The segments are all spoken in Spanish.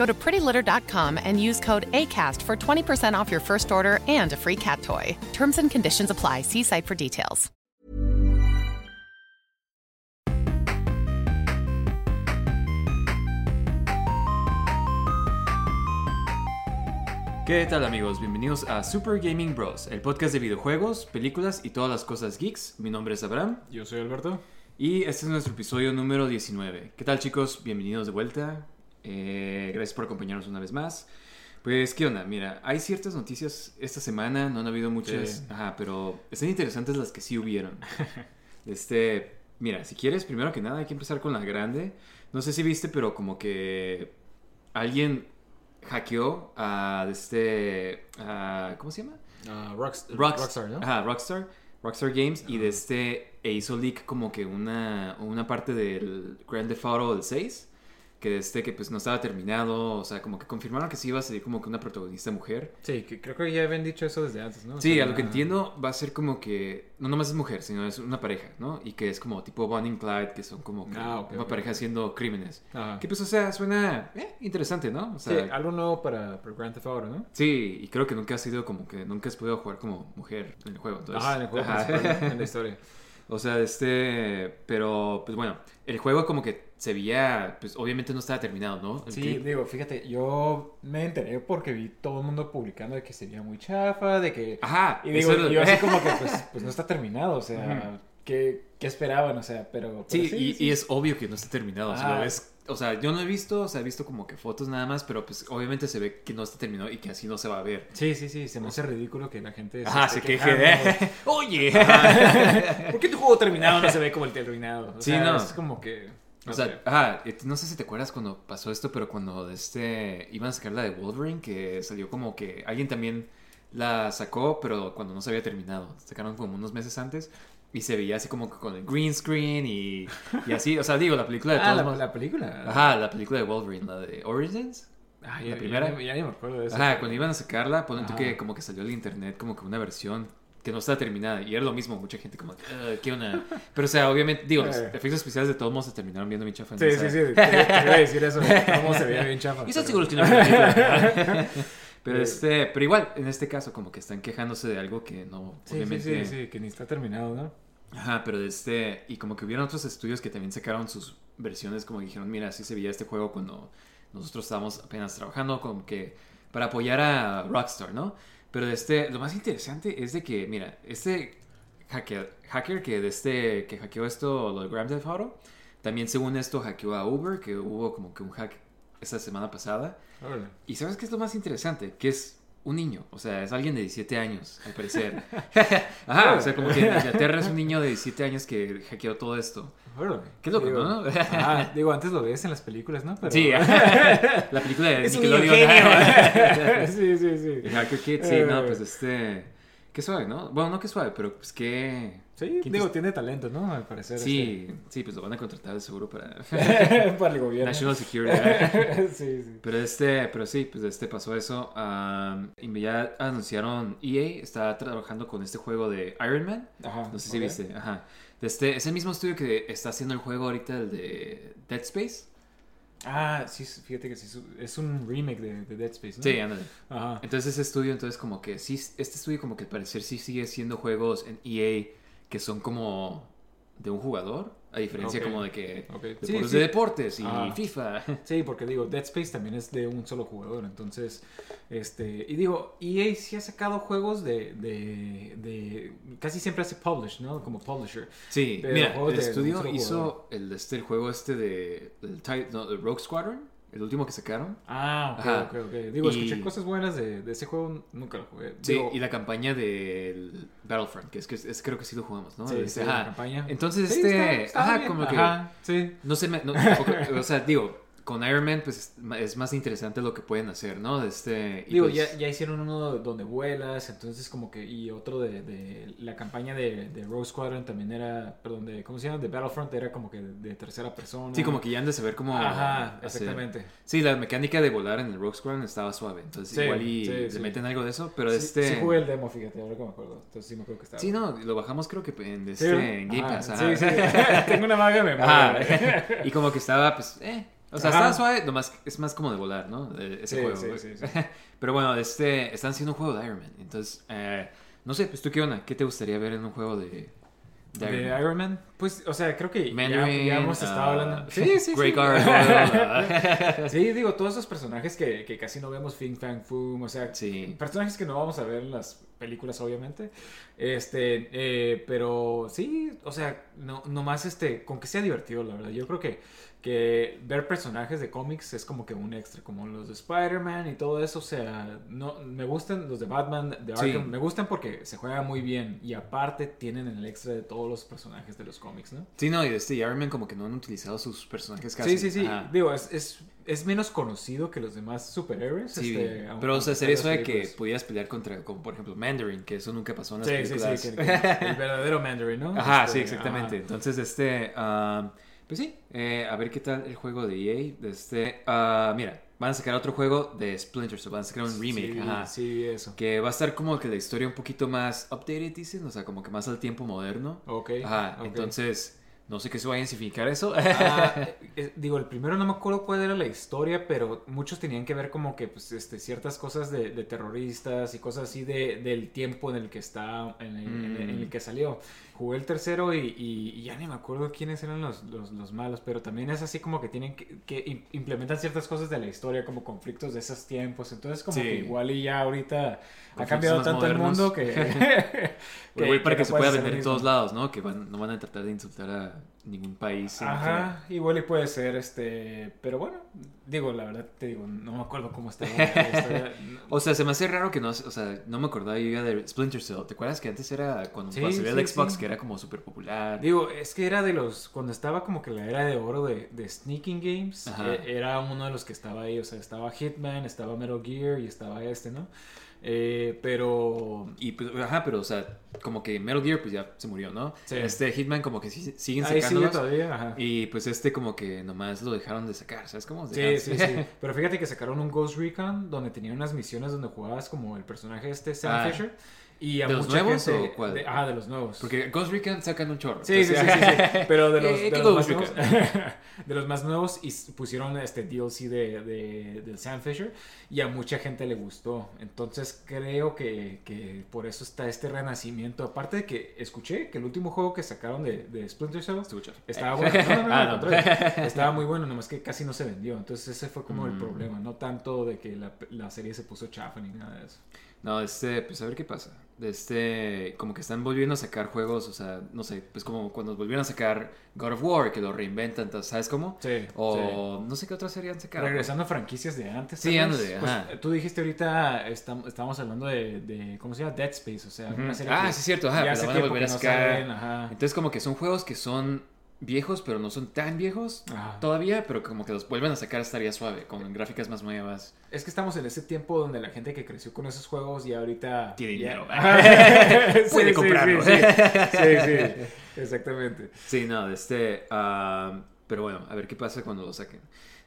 Go to prettylitter.com and use code ACAST for 20% off your first order and a free cat toy. Terms and conditions apply. See site for details. ¿Qué tal amigos? Bienvenidos a Super Gaming Bros, el podcast de videojuegos, películas y todas las cosas geeks. Mi nombre es Abraham Yo soy Alberto. y este es nuestro episodio número 19. ¿Qué tal chicos? Bienvenidos de vuelta. Eh, gracias por acompañarnos una vez más. Pues, ¿qué onda? Mira, hay ciertas noticias esta semana, no han habido muchas, Sí. ajá, pero están interesantes las que sí hubieron. Este, mira, si quieres, primero que nada hay que empezar con la grande. No sé si viste, pero como que alguien hackeó a este, a- ¿cómo se llama? Rockst- Rockst- Rockstar, ¿no? Ajá, Rockstar. Rockstar Games y de este e hizo leak como que una, una parte del Grand Theft Auto del 6 que este que pues no estaba terminado, o sea, como que confirmaron que sí iba a ser como que una protagonista mujer. Sí, que creo que ya habían dicho eso desde antes, ¿no? O Sí, sea, a lo que entiendo va a ser como que no nomás es mujer, sino es una pareja, ¿no? Y que es como tipo Bonnie and Clyde, que son como que Ah, una pareja haciendo crímenes. Ajá. Que pues, o sea, suena eh, interesante, ¿no? O Sí, algo nuevo para, para Grand Theft Auto, ¿no? sí, y creo que nunca has sido como que nunca has podido jugar como mujer en el juego. Entonces, Ajá, en el juego en la historia. O sea, este, pero pues bueno, el juego como que se veía, pues obviamente no estaba terminado, ¿no? El Sí, clip. digo, fíjate, yo me enteré porque vi todo el mundo publicando de que sería muy chafa, de que... Ajá, Y digo, yo así como que pues, pues no está terminado, o sea, ¿qué, qué esperaban? O sea, pero... pero Sí, y, y es obvio que no está terminado. O sea, Ah. lo ves- o sea, yo no he visto, o sea, he visto como que fotos nada más, pero pues obviamente se ve que no está terminado y que así no se va a ver. Sí, sí, sí, se me hace ridículo que la gente... Ajá, se esté queje de... Oye. ¿Por qué tu juego terminado no se ve como el terminado? O Sí, sea, no. Es como que... O sea, ajá, no sé si te acuerdas cuando pasó esto, pero cuando este iban a sacar la de Wolverine, que salió como que alguien también la sacó, pero cuando no se había terminado. Sacaron como unos meses antes y se veía así como con el green screen y, y así. O sea, digo, la película de Ah, todos la, la película. Ajá, la película de Wolverine, la de Origins. Ah, la primera. Ya, ya ni me acuerdo de eso. Ajá, cuando iban a sacarla, ponen tú que como que salió al internet como que una versión que no estaba terminada. Y era lo mismo, mucha gente como, "Ah, ¿qué onda? Pero o sea, obviamente, digo, los Eh. efectos especiales de todos modos se terminaron viendo bien chafa. Sí, sí, sí. Te, te iba a decir eso. Cómo se veía bien chafa. Y una película. Pero Eh. este, pero igual, en este caso, como que están quejándose de algo que no, Sí, sí, obviamente. sí, sí, que ni está terminado, ¿no? Ajá, pero de este, y como que hubieron otros estudios que también sacaron sus versiones, como que dijeron, mira, así se veía este juego cuando nosotros estábamos apenas trabajando, como que para apoyar a Rockstar, ¿no? Pero este, lo más interesante es de que, mira, este hacker, hacker que de este, que hackeó esto, lo de Grand Theft Auto, también según esto hackeó a Uber, que hubo como que un hack esta semana pasada. Y ¿sabes qué es lo más interesante? Que es un niño, o sea, es alguien de 17 años, al parecer. Ajá, o sea, como que en Inglaterra es un niño de 17 años que hackeó todo esto. Qué loco, Digo, ¿no? ajá, digo, antes lo ves en las películas, ¿no? Pero... Sí, la película de Es un Nickelodeon. ingenio. sí, sí, sí. El Hacker Kid, sí, no, Eh. pues este... Qué suave, ¿no? Bueno, no qué suave, pero pues qué... Sí, digo, tiene talento, ¿no? Al parecer. Sí, sí, pues lo van a contratar de seguro para este, Para el gobierno. National Security. sí, sí. Pero este, pero sí, pues este pasó eso. am, y ya anunciaron EA está trabajando con este juego de Iron Man. Ajá. No sé si viste, ajá. De este, es el mismo estudio que está haciendo el juego ahorita, el de Dead Space. Ah, sí, fíjate que sí, es un- es un remake de, de Dead Space, ¿no? Sí, ándale. Ajá. Entonces ese estudio, entonces como que sí, este estudio como que al parecer sí sigue siendo juegos en EA que son como de un jugador. A diferencia como de que Ok. deportes Sí, sí. de deportes y Ah. FIFA. Sí, porque digo, Dead Space también es de un solo jugador, entonces, este, y digo, EA sí ha sacado juegos de, de, de casi siempre hace publish, ¿no? Como publisher. Sí, Pero mira, el estudio hizo jugador. el, este, el juego este de, el, no, el Rogue Squadron, el último que sacaron. Ah, ok, Ajá. ok, ok. Digo, Y- escuché cosas buenas de, de ese juego, nunca lo jugué. Sí, y la campaña del Battlefront, que es que es, creo que sí lo jugamos, ¿no? sí, Este, sí, la campaña. Entonces, Sí, este, está- está ajá, bien. como que, Ajá, sí. no sé, me- no, o sea, digo, con Iron Man, pues es más interesante lo que pueden hacer, ¿no? Este, y Digo, pues- ya, ya hicieron uno donde vuelas, entonces como que, y otro de, de la campaña de, de Rogue Squadron también era, perdón, de, ¿cómo se llama? De Battlefront era como que de, de tercera persona. Sí, como que ya han de saber cómo... Ajá, hacer- exactamente. Sí, la mecánica de volar en el Rogue Squadron estaba suave, entonces Sí, igual y sí, le sí. meten algo de eso, pero este... Sí, jugué el demo, fíjate, ahora que me acuerdo. Entonces sí me acuerdo que estaba. Sí, no, lo bajamos creo que en, este, en Game Pass. Sí, ajá. sí. Tengo una vaga Ajá. memoria. y como que estaba, pues, eh. O sea, Ajá. estaba suave, nomás es más como de volar, ¿no? De- ese Sí, juego. sí, sí, sí. Pero bueno, este, están haciendo un juego de Iron Man. Entonces, eh, no sé, pues tú qué onda, ¿qué te gustaría ver en un juego de, de De Iron Man? Iron Man, pues, o sea, creo que ya, Mandarin, ya hemos estado ah, hablando. Sí, sí, Grey sí. Sí, digo, todos esos personajes que, que casi no vemos, Fing Fang Foom, o sea, personajes que no vamos a ver en las películas, obviamente. Este, eh, pero sí, o sea, no, nomás este, con que sea divertido, la verdad. Yo creo que, que ver personajes de cómics es como que un extra, como los de Spider-Man y todo eso, o sea, no, me gustan los de Batman, de Sí. Arkham, me gustan porque se juega muy bien y aparte tienen el extra de todos los personajes de los cómics, ¿no? Sí, no, y de este Iron Man como que no han utilizado sus personajes casi. Sí, sí, sí. Ajá. Digo, es, es, es menos conocido que los demás superhéroes. Sí, este, pero o sea, sería eso de que pudieras pelear contra, como por ejemplo, Mandarin, que eso nunca pasó en las Sí, sí, películas. sí, que- que el verdadero Mandarin, ¿no? Ajá, Este, sí, exactamente. ajá. Entonces, este, ah, pues sí, eh, a ver qué tal el juego de EA. de Este, ah, mira, van a sacar otro juego de Splinter Cell, van a sacar un remake, Sí, ajá. sí, eso. Que va a estar como que la historia un poquito más updated, dicen, o sea, como que más al tiempo moderno. Ok. Ajá, entonces, no sé qué se vaya a significar eso. Ah, eh, digo, el primero no me acuerdo cuál era la historia, pero muchos tenían que ver como que pues, este, ciertas cosas de, de terroristas y cosas así de, del tiempo en el que está, en el, en el- en el Mm. que salió. Jugué el tercero y, y- y ya ni me acuerdo quiénes eran los, los, los malos, pero también es así como que tienen que, que im- implementan ciertas cosas de la historia, como conflictos de esos tiempos. Entonces, como Sí. que igual y ya ahorita ha cambiado tanto modernos. el mundo que. Igual para que, se pueda vender en todos lados, ¿no? Que van- no van a tratar de insultar a ningún país. Ajá, igual y puede ser, este, pero bueno, digo, la verdad te digo, no me acuerdo cómo está O sea, se me hace raro que no, o sea, no me acordaba yo ya de Splinter Cell. ¿Te acuerdas que antes era cuando, Sí, salió sí, el Xbox sí. que era como súper popular? Digo, es que era de los, cuando estaba como que la era de oro de, de Sneaking Games, Ajá. eh, era uno de los que estaba ahí, o sea, estaba Hitman, estaba Metal Gear y estaba este, ¿no? Eh, pero... Y pues, ajá, pero o sea, como que Metal Gear pues ya se murió, ¿no? Sí. Este Hitman como que sí- siguen sacándolos. todavía, ajá. y pues este como que nomás lo dejaron de sacar, ¿sabes cómo? Sí, sí, sí. Pero fíjate que sacaron un Ghost Recon donde tenía unas misiones donde jugabas como el personaje este, Sam Ah. Fisher. Y a ¿De los mucha nuevos gente- o cuál? de- ah, de los nuevos. Porque Ghost Recon sacan un chorro. Sí, sí, sí, entonces- sí, sí. Pero de los, Eh, de ¿qué los más nuevos, de los más nuevos y pusieron este DLC de, de, del Sam Fisher y a mucha gente le gustó. Entonces creo que, que por eso está este renacimiento. Aparte de que escuché que el último juego que sacaron de, de Splinter Cell estaba bueno. No, no, no, Ah, no. Estaba muy bueno, nomás que casi no se vendió. Entonces ese fue como el Mm. problema. No tanto de que la, la serie se puso chafa ni nada de eso. No, este, pues a ver qué pasa. Este, como que están volviendo a sacar juegos, o sea, no sé, pues como cuando volvieron a sacar God of War, que lo reinventan, ¿sabes cómo? Sí. O no sé qué otra serie han sacado. Regresando a franquicias de antes. Sí, ándale, pues, tú dijiste ahorita, estábamos hablando de, de, ¿cómo se llama? Dead Space, o sea, Ujú. una serie Ah, que sí, es cierto, ajá, pero van a volver a no sacar. salen, ajá. Entonces como que son juegos que son viejos, pero no son tan viejos todavía, pero como que los vuelven a sacar estaría suave, con gráficas más nuevas. Es que estamos en ese tiempo donde la gente que creció con esos juegos y ahorita... Tiene ya- dinero. Sí, Puede sí, comprarlo. Sí, sí, exactamente. Sí, no, este. ah, pero bueno, a ver qué pasa cuando lo saquen.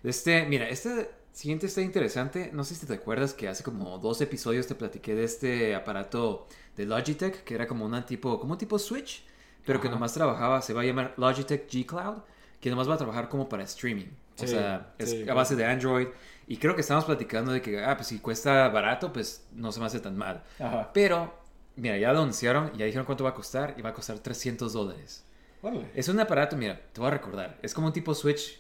Este, mira, este siguiente está interesante. No sé si te acuerdas que hace como dos episodios te platiqué de este aparato de Logitech, que era como una tipo, como un tipo Switch, pero que Ajá. nomás trabajaba, se va a llamar Logitech G Cloud, que nomás va a trabajar como para streaming. O Sí, sea, es sí, a base de Android. Y creo que estamos platicando de que, ah, pues si cuesta barato, pues no se me hace tan mal. Ajá. Pero, mira, ya lo anunciaron, ya dijeron cuánto va a costar, y va a costar 300 dólares. Órale. Es un aparato, mira, te voy a recordar. Es como un tipo Switch,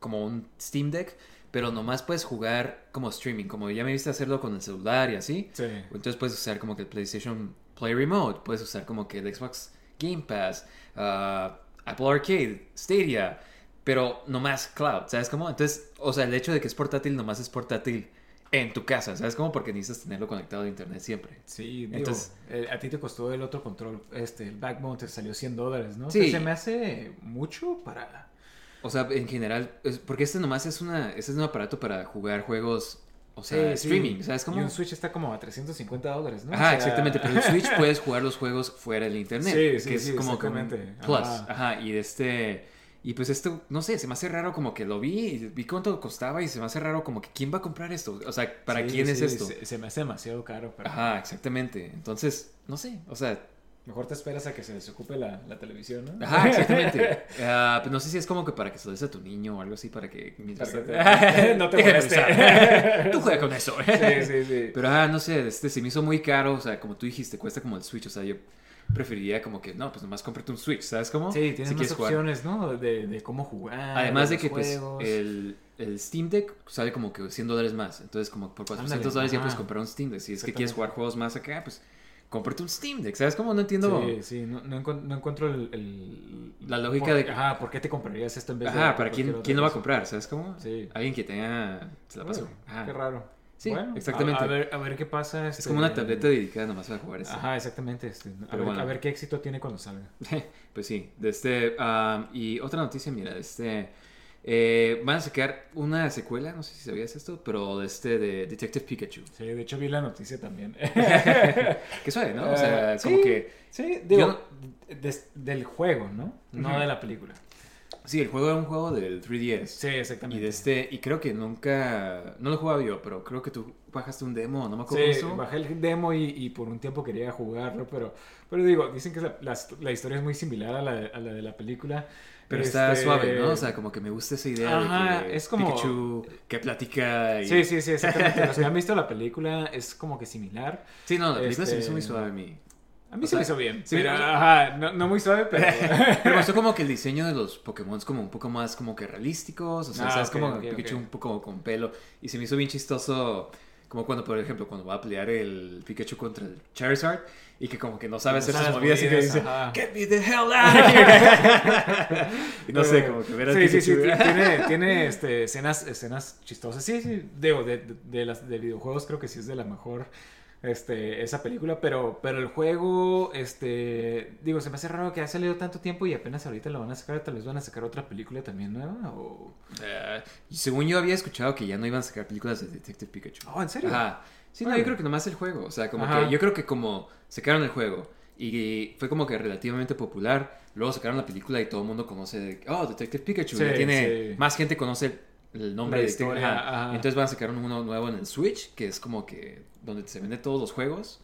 como un Steam Deck, pero nomás puedes jugar como streaming. Como ya me viste hacerlo con el celular y así. Sí. Entonces puedes usar como que el PlayStation Play Remote, puedes usar como que el Xbox Game Pass, ah, Apple Arcade, Stadia, pero nomás cloud, ¿sabes cómo? Entonces, o sea, el hecho de que es portátil nomás es portátil en tu casa, ¿sabes cómo? Porque necesitas tenerlo conectado a internet siempre. Sí, digo, Entonces- eh, a ti te costó el otro control, este, el Backbone te salió 100 dólares, ¿no? O Sí. sea, se me hace mucho para... O sea, en general, porque este nomás es una, este es un aparato para jugar juegos, o sea, Sí, sí. streaming, ¿sabes Y cómo? un Switch está como a 350 dólares, ¿no? O Ajá, sea- exactamente, pero en Switch puedes jugar los juegos fuera del internet, Sí, sí, que es sí, como exactamente. plus, Ajá. ajá, y este y pues esto, no sé, se me hace raro como que lo vi y vi cuánto costaba y se me hace raro como que quién va a comprar esto, o sea, ¿para Sí, quién es esto? Se, se me hace demasiado caro, pero Ajá, exactamente. Entonces, no sé, o sea, mejor te esperas a que se desocupe la, la televisión, ¿no? ajá, exactamente. Pues no sé si es como que para que se lo des a tu niño o algo así para que mientras Para que te- no te moleste. Tú juega con eso. Sí, sí, sí. Pero ah, no sé, este se me hizo muy caro, o sea, como tú dijiste, cuesta como el Switch, o sea, yo preferiría como que, no, pues nomás cómprate un Switch, ¿sabes cómo? Sí, tienes Si más quieres jugar. opciones, ¿no? De, de cómo jugar. Además de que pues el, el Steam Deck sale como que 100 dólares más, entonces como por 400 Ándale, dólares ya puedes comprar un Steam Deck. Si es que quieres jugar juegos más acá, pues cómprate un Steam Deck, ¿sabes cómo? No entiendo. Sí, sí, no, no, no encuentro el, el- La lógica por- de Ajá, ¿por qué te comprarías esto en vez de... Ajá, para quién, quién lo va a comprar, ¿sabes cómo? Sí. Alguien que tenga... Se la pasó. Ajá. Qué raro. Sí, Bueno, exactamente. A, a ver, a ver qué pasa. Es este, como una tableta dedicada nomás para jugar eso. Ajá, exactamente. este, a, Pero ver, bueno. a ver qué éxito tiene cuando salga. Pues sí, de este, ah, y otra noticia, mira, de este, eh, van a sacar una secuela, no sé si sabías esto, pero de este, de Detective Pikachu. Sí, de hecho vi la noticia también. Qué suave, ¿no? O sea, Eh, como sí, que, Sí, digo, des- del juego, ¿no? No Ujú. de la película. sí, el juego era un juego del 3DS. Sí, exactamente. Y de este, y creo que nunca, no lo he jugado yo, pero creo que tú bajaste un demo, no me acuerdo Sí, eso. bajé el demo y, y por un tiempo quería jugarlo, pero, pero digo, dicen que la, la- la historia es muy similar a la, de- a la de la película. Pero está Este, suave, ¿no? O sea, como que me gusta esa idea Ajá, de que es como- Pikachu que platica y... Sí, sí, sí, exactamente. Los que han visto la película es como que similar. Sí, no, la película se me hizo Este, muy suave a mí. A mí O se me hizo bien. sí, pero, ajá, no, no muy suave, pero... Pero me gustó como que el diseño de los Pokémon es como un poco más como que realísticos, o sea, Ah, sabes ok, como ok, Pikachu un poco con pelo y se me hizo bien chistoso como cuando por ejemplo cuando va a pelear el Pikachu contra el Charizard y que como que no sabe hacer sus movidas y que dice ajá. Get me the hell out of here. y no sé, como que ver al Sí, sí, sí, Pikachu. tiene, tiene este, escenas, escenas chistosas. Sí, sí, digo, de, de, de las de videojuegos creo que sí es de la mejor este, esa película, pero, pero el juego, este, digo, se me hace raro que ha salido tanto tiempo y apenas ahorita lo van a sacar, tal vez van a sacar otra película también nueva, o... Eh, y según yo había escuchado que ya no iban a sacar películas de Detective Pikachu. Oh, ¿en serio? Ajá. Sí, no, yo creo que nomás el juego. O sea, como Ajá. que yo creo que como sacaron el juego y fue como que relativamente popular, luego sacaron la película y todo el mundo conoce, de, oh, Detective Pikachu. Sí, ya tiene, sí. más gente conoce el nombre La de historia, ajá. ajá. Entonces van a sacar uno nuevo en el Switch, que es como que donde se venden todos los juegos.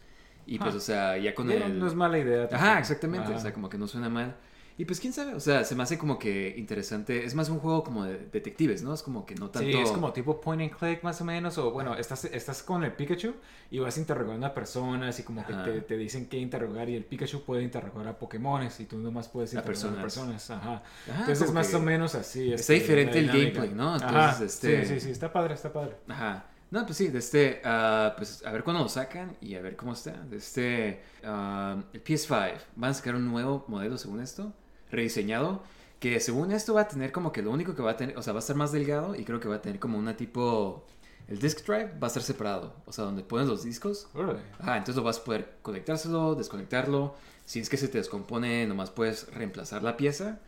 Y pues, Ah. o sea, ya con el... No es mala idea. Ajá, exactamente. Ajá. O sea, como que no suena mal. Y pues quién sabe, o sea, se me hace como que interesante. Es más un juego como de detectives, ¿no? Es como que no tanto. Sí, es como tipo point and click más o menos, o bueno, estás, estás con el Pikachu y vas interrogando a personas y como que Ajá. te, te dicen qué interrogar y el Pikachu puede interrogar a Pokémones y tú nomás puedes A interrogar a personas. personas. Ajá. Ajá, Entonces como más que o menos así. está este, diferente el gameplay, ¿no? Ajá, Entonces, este- Sí, sí, sí, está padre, está padre. Ajá. No, pues sí, de este, ah, pues a ver cuándo lo sacan y a ver cómo está. De este, ah, el PS5, van a sacar un nuevo modelo según esto, rediseñado, que según esto va a tener como que lo único que va a tener, o sea, va a estar más delgado y creo que va a tener como una tipo, el disk drive va a estar separado, o sea, donde pones los discos. Ajá, entonces lo vas a poder conectárselo, desconectarlo. Si es que se te descompone, nomás puedes reemplazar la pieza.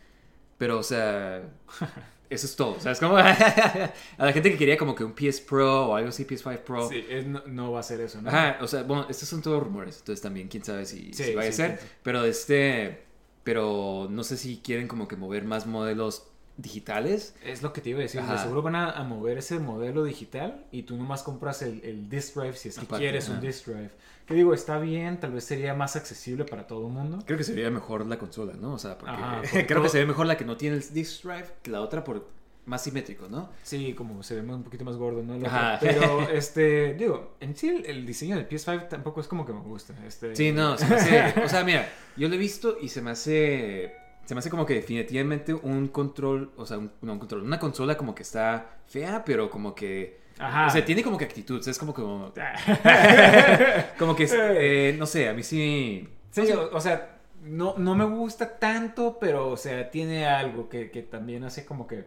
Pero, o sea, eso es todo. ¿Sabes cómo? a la gente que quería como que un PS Pro o algo así, PS5 Pro. Sí, es- no, no va a ser eso, ¿no? Ajá, o sea, bueno, estos son todos rumores. Entonces también, quién sabe si, Sí, si sí, a ser. sí. Pero este. Pero no sé si quieren como que mover más modelos digitales. Es lo que te iba a decir. Ajá. Seguro van a, a mover ese modelo digital y tú nomás compras el, el disk drive si es que Aparte, quieres un ajá. disk drive. Que digo, está bien, tal vez sería más accesible para todo el mundo. Creo que sería mejor la consola, ¿no? O sea, porque, Ajá, porque creo que todo- se ve mejor la que no tiene el disc drive que la otra por más simétrico, ¿no? Sí, como se ve un poquito más gordo, ¿no? Ajá. Pero, este, digo, en sí el, el diseño del PS5 tampoco es como que me gusta. Este, Sí, no, se me hace- o sea, mira, yo lo he visto y se me hace se me hace como que definitivamente un control, o sea, un, no un control, una consola como que está fea, pero como que... Ajá. O sea, tiene como que actitud, es como como... como que, eh, no sé, a mí sí... Sí, o, o sea, no, no me gusta tanto, pero, o sea, tiene algo que, que también hace como que,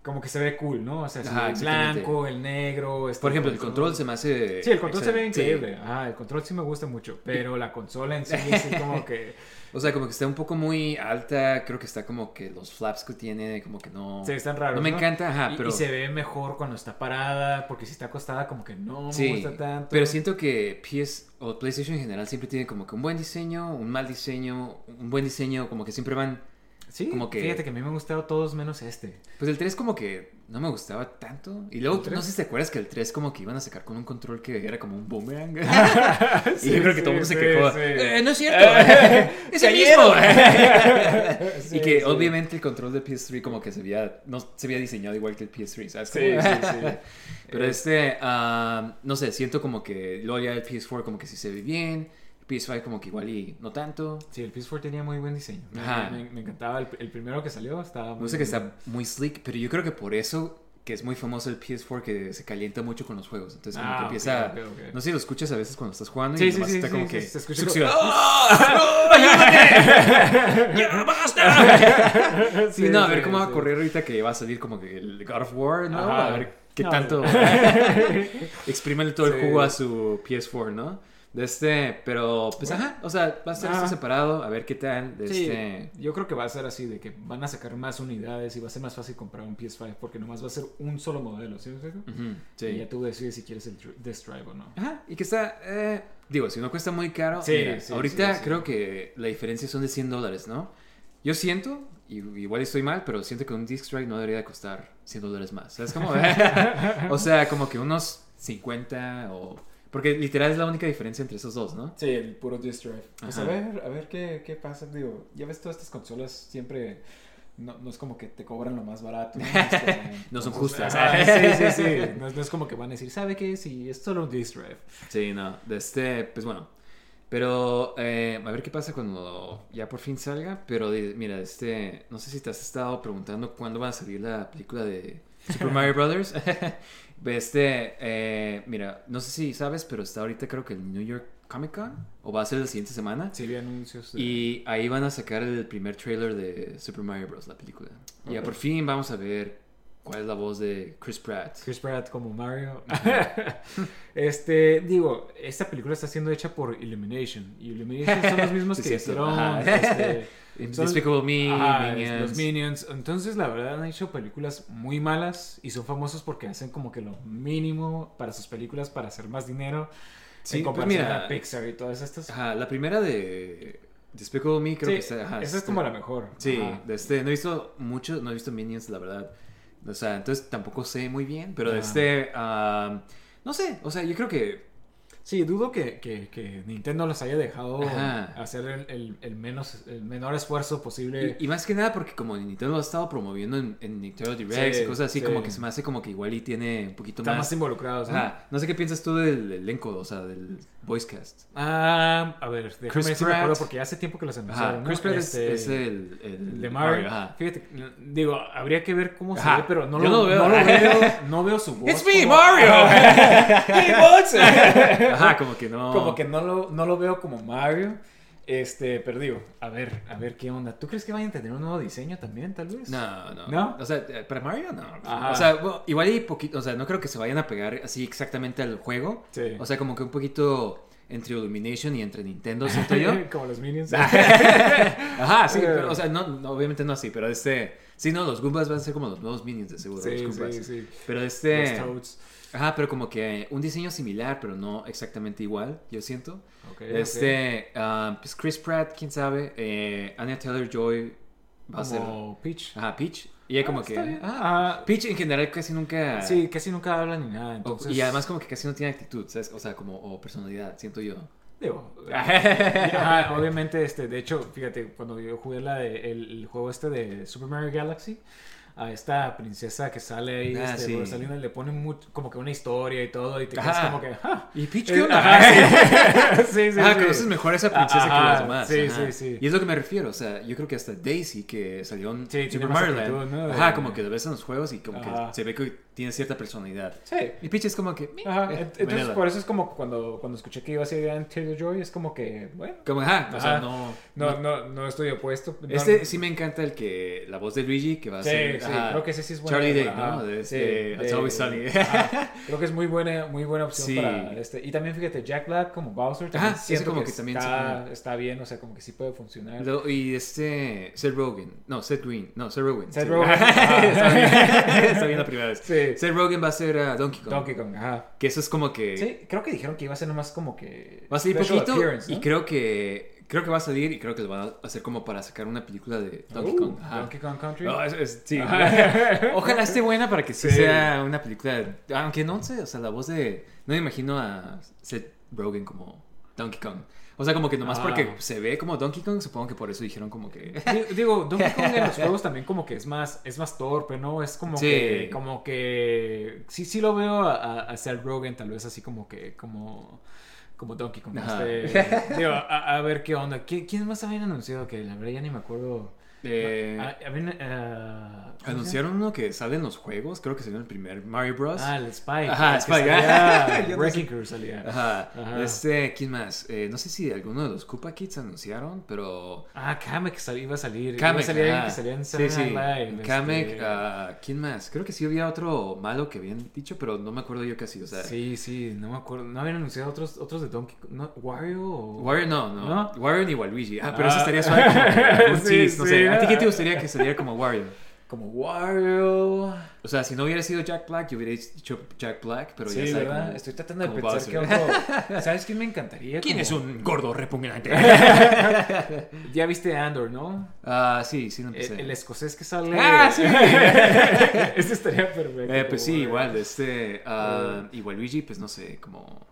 como que se ve cool, ¿no? O sea, Ajá, el blanco, el negro. este Por ejemplo, el control. se me hace... Sí, el control se ve increíble. Ah, el control sí me gusta mucho, pero la consola en sí es como que... O sea, como que está un poco muy alta, creo que está como que los flaps que tiene, como que no... Sí, están raros. No me encanta, ajá, Y- pero... Y, se ve mejor cuando está parada, porque si está acostada como que no me Sí, gusta tanto. pero siento que PS o PlayStation en general siempre tiene como que un buen diseño, un mal diseño, un buen diseño, como que siempre van... Sí, como que- fíjate que a mí me han gustado todos menos este. Pues el 3 como que no me gustaba tanto. Y luego, no sé si te acuerdas que el 3 como que iban a sacar con un control que era como un boomerang. Sí, y yo creo que sí, todo el mundo se quejó. "Eh, no es cierto. es el mismo. Y que obviamente el control de PS3 como que se había, no, se había diseñado igual que el PS3, ¿sabes? Sí, Como- sí, sí. Pero este, ah, no sé, siento como que luego ya el PS4 como que sí se ve bien. El PS5 como que igual y no tanto. Sí, el PS4 tenía muy buen diseño. Me, Ajá. me- me encantaba. El, el primero que salió estaba muy No sé que está muy sleek, pero yo creo que por eso que es muy famoso el PS4 que se calienta mucho con los juegos. Entonces como Ah, que ok, empieza... No sé si lo escuchas a veces cuando estás jugando Sí, y sí, sí, está sí, como sí, que... se escucha como- ¡Ya basta! sí, no, a ver cómo va a correr ahorita que va a salir como que el God of War, ¿no? Ajá. A ver qué No, tanto sí. exprime todo el jugo a su PS4, ¿no? De este, pero pues Bueno. ajá, o sea, va a estar Ajá. esto separado, a ver qué tal. De Sí, este... yo creo que va a ser así, de que van a sacar más unidades y va a ser más fácil comprar un PS5 porque nomás va a ser un solo modelo, ¿sí? explico? Ujú, sí. Y ya tú decides si quieres el Disk Drive o no. Ajá, y que está, eh, digo, si no cuesta muy caro, Sí, mira, sí, ahorita creo que la diferencia son de 100 dólares, ¿no? Yo siento, y igual estoy mal, pero siento que un disc drive no debería de costar 100 dólares más. ¿Sabes cómo? o sea, como que unos 50 o... Porque literal es la única diferencia entre esos dos, ¿no? Sí, el puro Disk Drive. Pues a ver, a ver qué, qué pasa. Digo, ya ves todas estas consolas siempre... No, no es como que te cobran lo más barato. No, Este, No son justas. ajá, sí, sí, sí. No, es- no es como que van a decir, ¿sabe qué? Si es solo un Disk Drive. Sí, no, este, pues bueno. Pero eh, a ver qué pasa cuando ya por fin salga. Pero mira, este, no sé si te has estado preguntando cuándo va a salir la película de Super Mario Brothers. este, eh, mira, no sé si sabes, pero está ahorita creo que el New York Comic Con o va a ser la siguiente semana. Sí, vi anuncios. de- Y ahí van a sacar el primer trailer de Super Mario Bros. la película. Y ya por fin vamos a ver cuál es la voz de Chris Pratt. Chris Pratt como Mario. este, digo, esta película está siendo hecha por Illumination. Y Illumination son los mismos Sí, que hicieron este, Despicable Me, Ajá, Minions. los Minions. Entonces, la verdad, han hecho películas muy malas y son famosos porque hacen como que lo mínimo para sus películas para hacer más dinero. Sí, en pues comparación mira. a Pixar y todas estas. Ajá, la primera de Despicable Me creo Sí, que está. ajá, esa es está- como la mejor. Sí, este, no he visto mucho, no he visto Minions, la verdad. O sea, entonces tampoco sé muy bien, pero de este. ah, no sé, o sea, yo creo que. Sí, dudo que, que- que Nintendo los haya dejado Ajá. hacer el, el- el menos, el menor esfuerzo posible. Y, y más que nada porque como Nintendo lo ha estado promoviendo en, en Nintendo Direct Sí, y cosas así, sí. como que se me hace como que igual y tiene un poquito Están más. más involucrados, ¿no? Ajá. No sé qué piensas tú del elenco, o sea, del voice cast. Ah, a ver, déjame Chris ver si me Pratt. acuerdo porque hace tiempo que los anunciaron. ¿no? Chris Pratt es- Este, es, el, el, de Mario. ajá. Fíjate, digo, habría que ver cómo se ve, pero no lo, no lo veo. no lo veo. No veo su voz. It's me, como- Mario. Hey? Ajá, como que no. Como que no lo, no lo veo como Mario. Este, pero digo, a ver, a ver qué onda. ¿Tú crees que vayan a tener un nuevo diseño también, tal vez? No, no. ¿No? O sea, eh, para Mario no. Ajá. O sea, bueno, igual y poquito, o sea, no creo que se vayan a pegar así exactamente al juego. Sí. O sea, como que un poquito entre Illumination y entre Nintendo, siento yo. como los Minions. Ajá, sí, Pero- o sea, no, no, obviamente no así, pero este, sí, no, los Goombas van a ser como los nuevos Minions de seguro, sí, los Goombas. sí, sí. Pero Los este, Toads. Ajá, pero como que un diseño similar, pero no exactamente igual, yo siento. Ok, Este, ah, pues Chris Pratt, quién sabe, eh, Anya Taylor Joy va a ser, Peach. ajá, Peach, y ella como Ah, que, ah, Ah, Peach en general casi nunca, Sí, casi nunca hablan ni nada. Entonces, y además como que casi no tiene actitud, ¿sabes? O sea, como, o personalidad, siento yo. Digo, ajá, obviamente, este, de hecho, fíjate, cuando yo jugué la de- el, el juego este de Super Mario Galaxy, a esta princesa que sale ahí, Ah, este, sí. Rosalina, le pone mucho, como que una historia y todo, y te quedas como que, ah. ¿Y Peach Eh, qué onda? sí, sí, sí. Ah, conoces mejor a esa princesa que las demás. sí, ajá. sí, sí. Y es lo que me refiero, o sea, yo creo que hasta Daisy, que salió en Super Mario Land, ¿no? Ajá, como que lo ves en los juegos y como Ajá. que se ve que tiene cierta personalidad. Sí. Y Peach es como que... Ajá, eh, ent- entonces por eso es como cuando, cuando escuché que iba a ser Ant Taylor-Joy, es como que, bueno, Como, ajá, o sea, no... no, no, no estoy opuesto. No- Este sí me encanta el que... La voz de Luigi, que va a Sí, ser... sí, ajá, creo que ese sí es bueno. Charlie Day, ¿no? De sí, este, It's de- Always Sunny. Creo que es muy buena, muy buena opción Sí. para este. Y también fíjate, Jack Black como Bowser también siento como que también está, está bien, o sea, como que sí puede funcionar. Lo- y este... Seth Rogen. No, Seth Green. No, Seth Rogen. Seth sí. Rogen, está, ajá. bien. está bien la primera vez. Sí. Seth Rogen va a ser a Donkey Kong. Donkey Kong, ajá. Que eso es como que... Sí, creo que dijeron que iba a ser nomás como que. Va a salir poquito y creo que creo que va a salir y creo que lo van a hacer como para sacar una película de Donkey Uh, Kong. Ajá. Donkey Kong Country. No, es- es- sí. Ojalá esté buena para que sí, Sí. sea una película. de- aunque no sé, o sea, la voz de. No me imagino a Seth Rogen como Donkey Kong. O sea, como que nomás Ah. porque se ve como Donkey Kong, supongo que por eso dijeron como que. Di- Digo, Donkey Kong en los juegos también como que es más, es más torpe, ¿no? Es como Sí. que, como que, sí, sí lo veo a, a- Seth Rogen tal vez así como que, como, como Donkey Kong. Este, digo, a, a ver qué onda. ¿Qui- ¿Quién más habían anunciado? Que la verdad ya ni me acuerdo. Eh, Ah, ah, ¿cómo se anunciaron uno que sale en los juegos, creo que salió en el primer Mario Bros. Ah, el Spike. Ajá, el Spike. salía- Wrecking. Crew salía. Ajá. Ajá. Este, ¿quién más? Eh, no sé si alguno de los Koopa Kids anunciaron, pero. Ah, Kamek sal- iba a salir. Kamek, iba a salir en Sí, Saturday sí. Live, Kamek, este, ah, ¿quién más? Creo que sí había otro malo que habían dicho, pero no me acuerdo yo casi. O sea, Sí, sí, no me acuerdo. ¿No habían anunciado otros, otros de Donkey Kong? ¿No? ¿Wario o...? Wario no, no, ¿No? Wario ni Waluigi. Ah, pero Ah. eso estaría suave como un Sí, tease, no sí. sé. ¿A ti qué te gustaría que saliera como Wario? Como Wario... O sea, si no hubiera sido Jack Black, yo hubiera dicho Jack Black, pero ya sí, ¿verdad? como- Estoy tratando de pensar qué Bowser. otro... ¿Sabes quién me encantaría? ¿Quién Como- es un gordo repugnante? Ya viste Andor, ¿no? Ah, sí, sí, no empecé. el escocés que sale... Ah, sí. este estaría perfecto. Eh, pues sí, igual, este, ah, y Waluigi, pues no sé, como...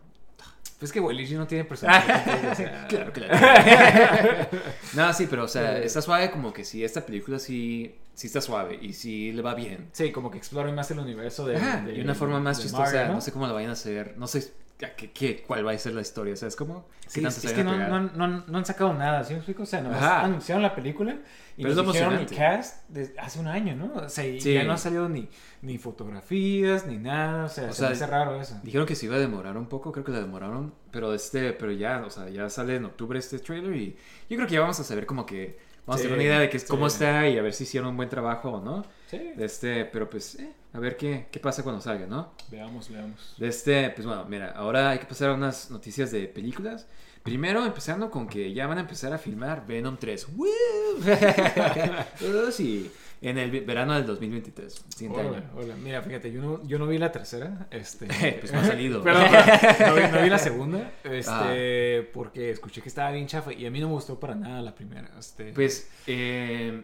Pues que Waluigi no tiene personalidad. o sea, Claro, claro. no, sí, pero o sea, Eh. está suave como que si esta película sí, sí está suave y sí le va bien. Sí, como que exploren más el universo de... Ajá, de- y una forma más chistosa, Mario, ¿no? sé cómo la vayan a hacer, no sé qué, qué- cuál va a ser la historia, ¿sabes cómo? ¿Qué Sí, tanto es, es que no, no, no, no han sacado nada, ¿sí me explico? O sea, nomás anunciaron la película y Pero nos es dijeron el cast de hace un año, ¿no? O sea, y Sí. ya no ha salido ni, ni fotografías, ni nada, o sea, O se sea, me hace raro eso. Dijeron que se iba a demorar un poco, creo que la demoraron, pero este, pero ya, o sea, ya sale en octubre este trailer y yo creo que ya vamos a saber como que vamos Sí, a tener una idea de que, sí. cómo está y a ver si hicieron un buen trabajo o no. Sí, Este, pero pues, eh, a ver qué, qué pasa cuando salga, ¿no? veamos, veamos. De este, pues bueno, mira, ahora hay que pasar a unas noticias de películas. Primero, empezando con que ya van a empezar a filmar Venom 3. ¡Woo! Sí, en el verano del 2023, siguiente Hola, año. hola. Mira, fíjate, yo no, yo no vi la tercera, este... Pues no ha salido. Perdón, no, vi, no vi la segunda, este, porque escuché que estaba bien chafa y a mí no me gustó para nada la primera, este... Pues, eh,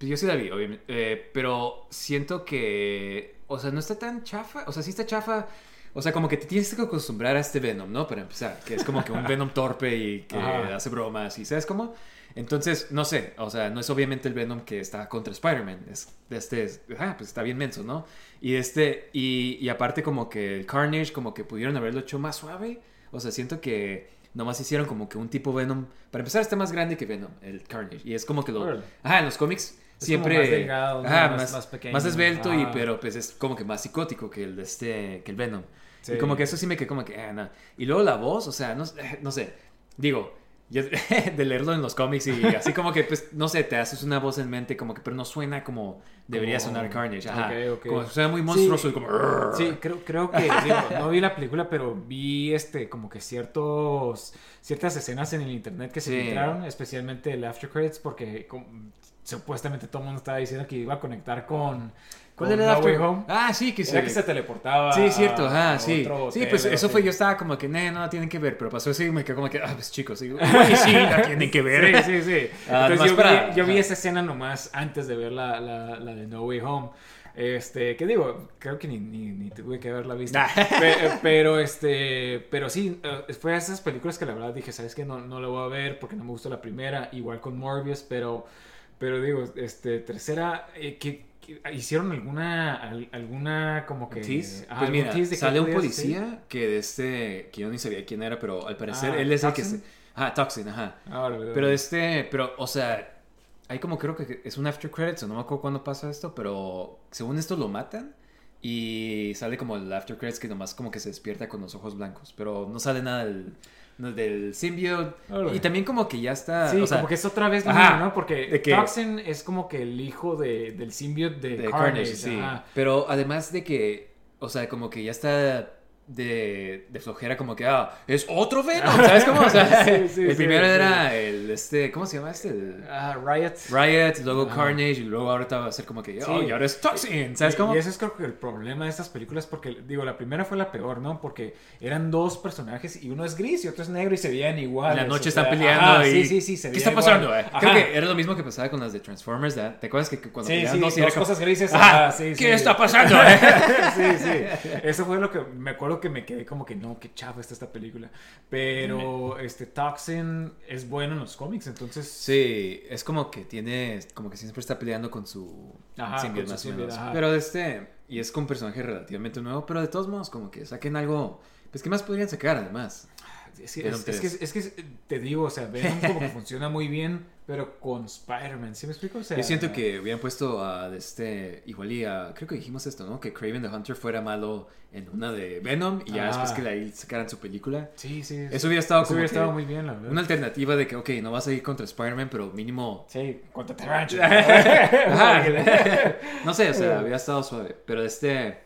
yo sí la vi, obviamente, eh, pero siento que, o sea, no está tan chafa, o sea, sí está chafa, o sea, como que te tienes que acostumbrar a este Venom, ¿no? Para empezar, que es como que un Venom torpe y que Ajá. hace bromas y, ¿sabes cómo? Entonces, no sé, o sea, no es obviamente el Venom que está contra Spider-Man, es, este, es, ah, pues está bien menso, ¿no? Y este, y, y aparte como que el Carnage, como que pudieron haberlo hecho más suave, o sea, siento que nomás hicieron como que un tipo Venom, para empezar está más grande que Venom, el Carnage, y es como que lo, ajá, en los cómics Es siempre, más delgado, Más- más, más pequeño. más esbelto, y, pero pues es como que más psicótico que el este, que el Venom. Sí. Y como que eso sí me quedó como que, ah, no. Y luego la voz, o sea, no, no sé, digo, yo- de leerlo en los cómics y así como que, pues, no sé, te haces una voz en mente como que, pero no suena como debería Como- sonar Carnage. Ajá. Ok, ok. Como suena muy monstruoso Sí. y como... Sí, creo, creo que, digo, no vi la película, pero vi este, como que ciertos, ciertas escenas en el internet que se Sí. filtraron, especialmente el after credits, porque como, supuestamente todo el mundo estaba diciendo que iba a conectar con, ¿Cuál era el after? Home. Ah, sí, que Era se... que se teleportaba. Sí, cierto, ajá, sí. Sí, pues eso fue, yo estaba como que, no, no tienen que ver, pero pasó así y me quedó como que, ah, pues chicos, "Uy, sí, la tienen que ver. Sí, sí, sí. Ah, Entonces yo, para- vi, yo vi esa escena nomás antes de ver la, la, la de No Way Home. Este, ¿qué digo? Creo que ni, ni, ni tuve que haberla visto. Pe- pero, este, pero sí, eh, fue esas películas que la verdad dije, ¿sabes qué? No, no la voy a ver porque no me gustó la primera, igual con Morbius, pero, pero digo, este, tercera, eh, que, hicieron alguna, al- alguna como que... Ajá, Pues mira, de sale un policía que de este, que yo ni sabía quién era, pero al parecer Ah, él es el que ¿Toxin? se... Ajá, Toxin, ajá. Ah, Pero órale. este, pero, o sea, hay como creo que es un after credits, o no me acuerdo cuándo pasa esto, pero según esto lo matan y sale como el after credits que nomás como que se despierta con los ojos blancos, pero no sale nada del, del symbiote. Y también como que ya está, Sí, o sea, como que es otra vez lo mismo, ¿no? Porque que- Toxin es como que el hijo de, del symbiote de, de Carnage. Carnage, sí. Pero además de que, o sea, como que ya está de, de flojera, como que, ah, es otro Venom, ¿sabes cómo? O sea, Sí, sí, el sí, primero era el, este, ¿cómo se llama este? El- Ah, Riot. Riot, luego. Carnage y luego ahorita va a ser como que, oh, Sí. y ahora es Toxin, ¿sabes Y- cómo? Y ese es creo que el problema de estas películas, porque digo, la primera fue la peor, ¿no? Porque eran dos personajes y uno es gris y otro es negro y se veían En iguales. la noche sea, están peleando ajá, y... Sí, sí, sí, se ¿Qué está pasando? igual. eh? Creo que era lo mismo que pasaba con las de Transformers, ¿verdad? ¿Te acuerdas que cuando peleaban dos y dos como, cosas grises. Ajá, ajá, sí, ¿Qué está pasando? sí, sí. Eso fue lo que me acuerdo que me quedé como que no, qué chavo está esta película. Pero este Toxin es bueno en los cómics, entonces. Sí, es como que tiene, como que siempre está peleando con su Ajá, con su menos. ajá. Pero este, y es con un personaje relativamente nuevo, pero de todos modos como que saquen algo, pues ¿qué más podrían sacar además? Es que, es, es que, 3. es que te digo, o sea, Venom como que funciona muy bien, pero con Spider-Man, ¿sí me explico? O sea, Yo siento que hubieran puesto a este, igual y a, creo que dijimos esto, ¿no? Que Craven the Hunter fuera malo en una de Venom y ya Ah. después que ahí sacaran su película. Sí, sí. Eso hubiera estado Eso como hubiera estado muy bien, la verdad. Una alternativa de que, ok, no vas a ir contra Spider-Man, pero mínimo Sí, contra Tarantino. Ajá. no sé, o sea, había estado suave. Pero este.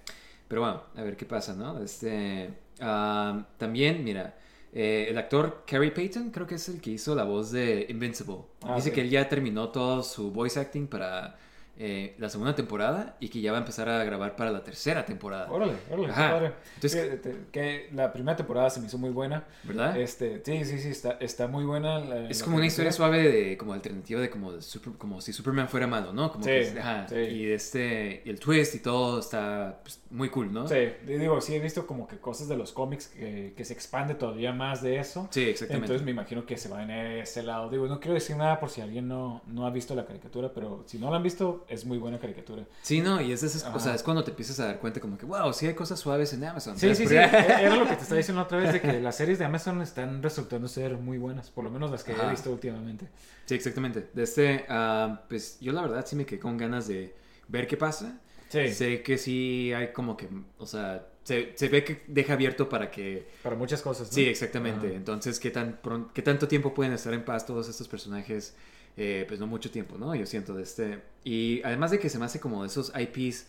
Pero bueno, a ver qué pasa, ¿no? Este. ah, también, mira. Eh, el actor Carrie Payton, creo que es el que hizo la voz de Invincible. Ah, Dice que él ya terminó todo su voice acting para eh, la segunda temporada y que ya va a empezar a grabar para la tercera temporada. Órale, órale, Ajá. padre. Entonces- que, que la primera temporada se me hizo muy buena. ¿Verdad? Este, sí, sí, sí, está, está muy buena. la- Es la como una historia suave de como alternativa de como de super- como si Superman fuera malo, ¿no? Como Sí, que, ajá, sí. y este y el twist y todo está pues, muy cool, ¿no? Sí, digo, sí he visto como que cosas de los cómics que, que se expande todavía más de eso. Sí, exactamente. Entonces me imagino que se va en ese lado. Digo, no quiero decir nada por si alguien no, no ha visto la caricatura, pero si no la han visto, es muy buena caricatura. Sí, no, y es, de esas- o sea, es cuando te empiezas a dar cuenta como que, wow, sí hay cosas suaves en Amazon. Sí, sí, sí. Porque- Era lo que te estaba diciendo otra vez de que las series de Amazon están resultando ser muy buenas, por lo menos las que Ajá. he visto últimamente. Sí, exactamente. De este, ah, pues yo la verdad sí me quedé con ganas de ver qué pasa. Sí, Sé que sí hay como que, o sea, se, se ve que deja abierto para que... para muchas cosas. ¿no? Sí, exactamente. Entonces, ¿qué, tan ¿qué tanto tiempo pueden estar en paz todos estos personajes? Eh, pues no mucho tiempo, ¿no? Yo siento de este... Y además de que se me hace como esos IPs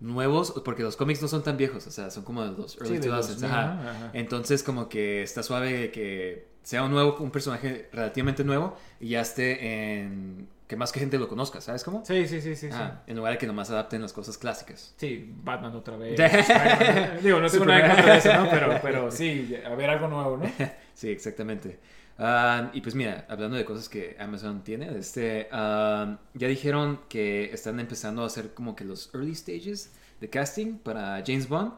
nuevos, porque los cómics no son tan viejos, o sea, son como de los early Sí, de 2000s, 2000, ajá. ¿no? Ajá. Entonces como que está suave que sea un nuevo, un personaje relativamente nuevo y ya esté en... que más que gente lo conozca, ¿sabes cómo? Sí, sí, sí, sí. sí. Ajá, En lugar de que nomás adapten las cosas clásicas. Sí, Batman otra vez. Digo, no tengo nada en contra de eso, ¿no? Pero, pero sí, a ver algo nuevo, ¿no? Sí, exactamente. Ah, y pues mira, hablando de cosas que Amazon tiene, este, ah, ya dijeron que están empezando a hacer como que los early stages de casting para James Bond,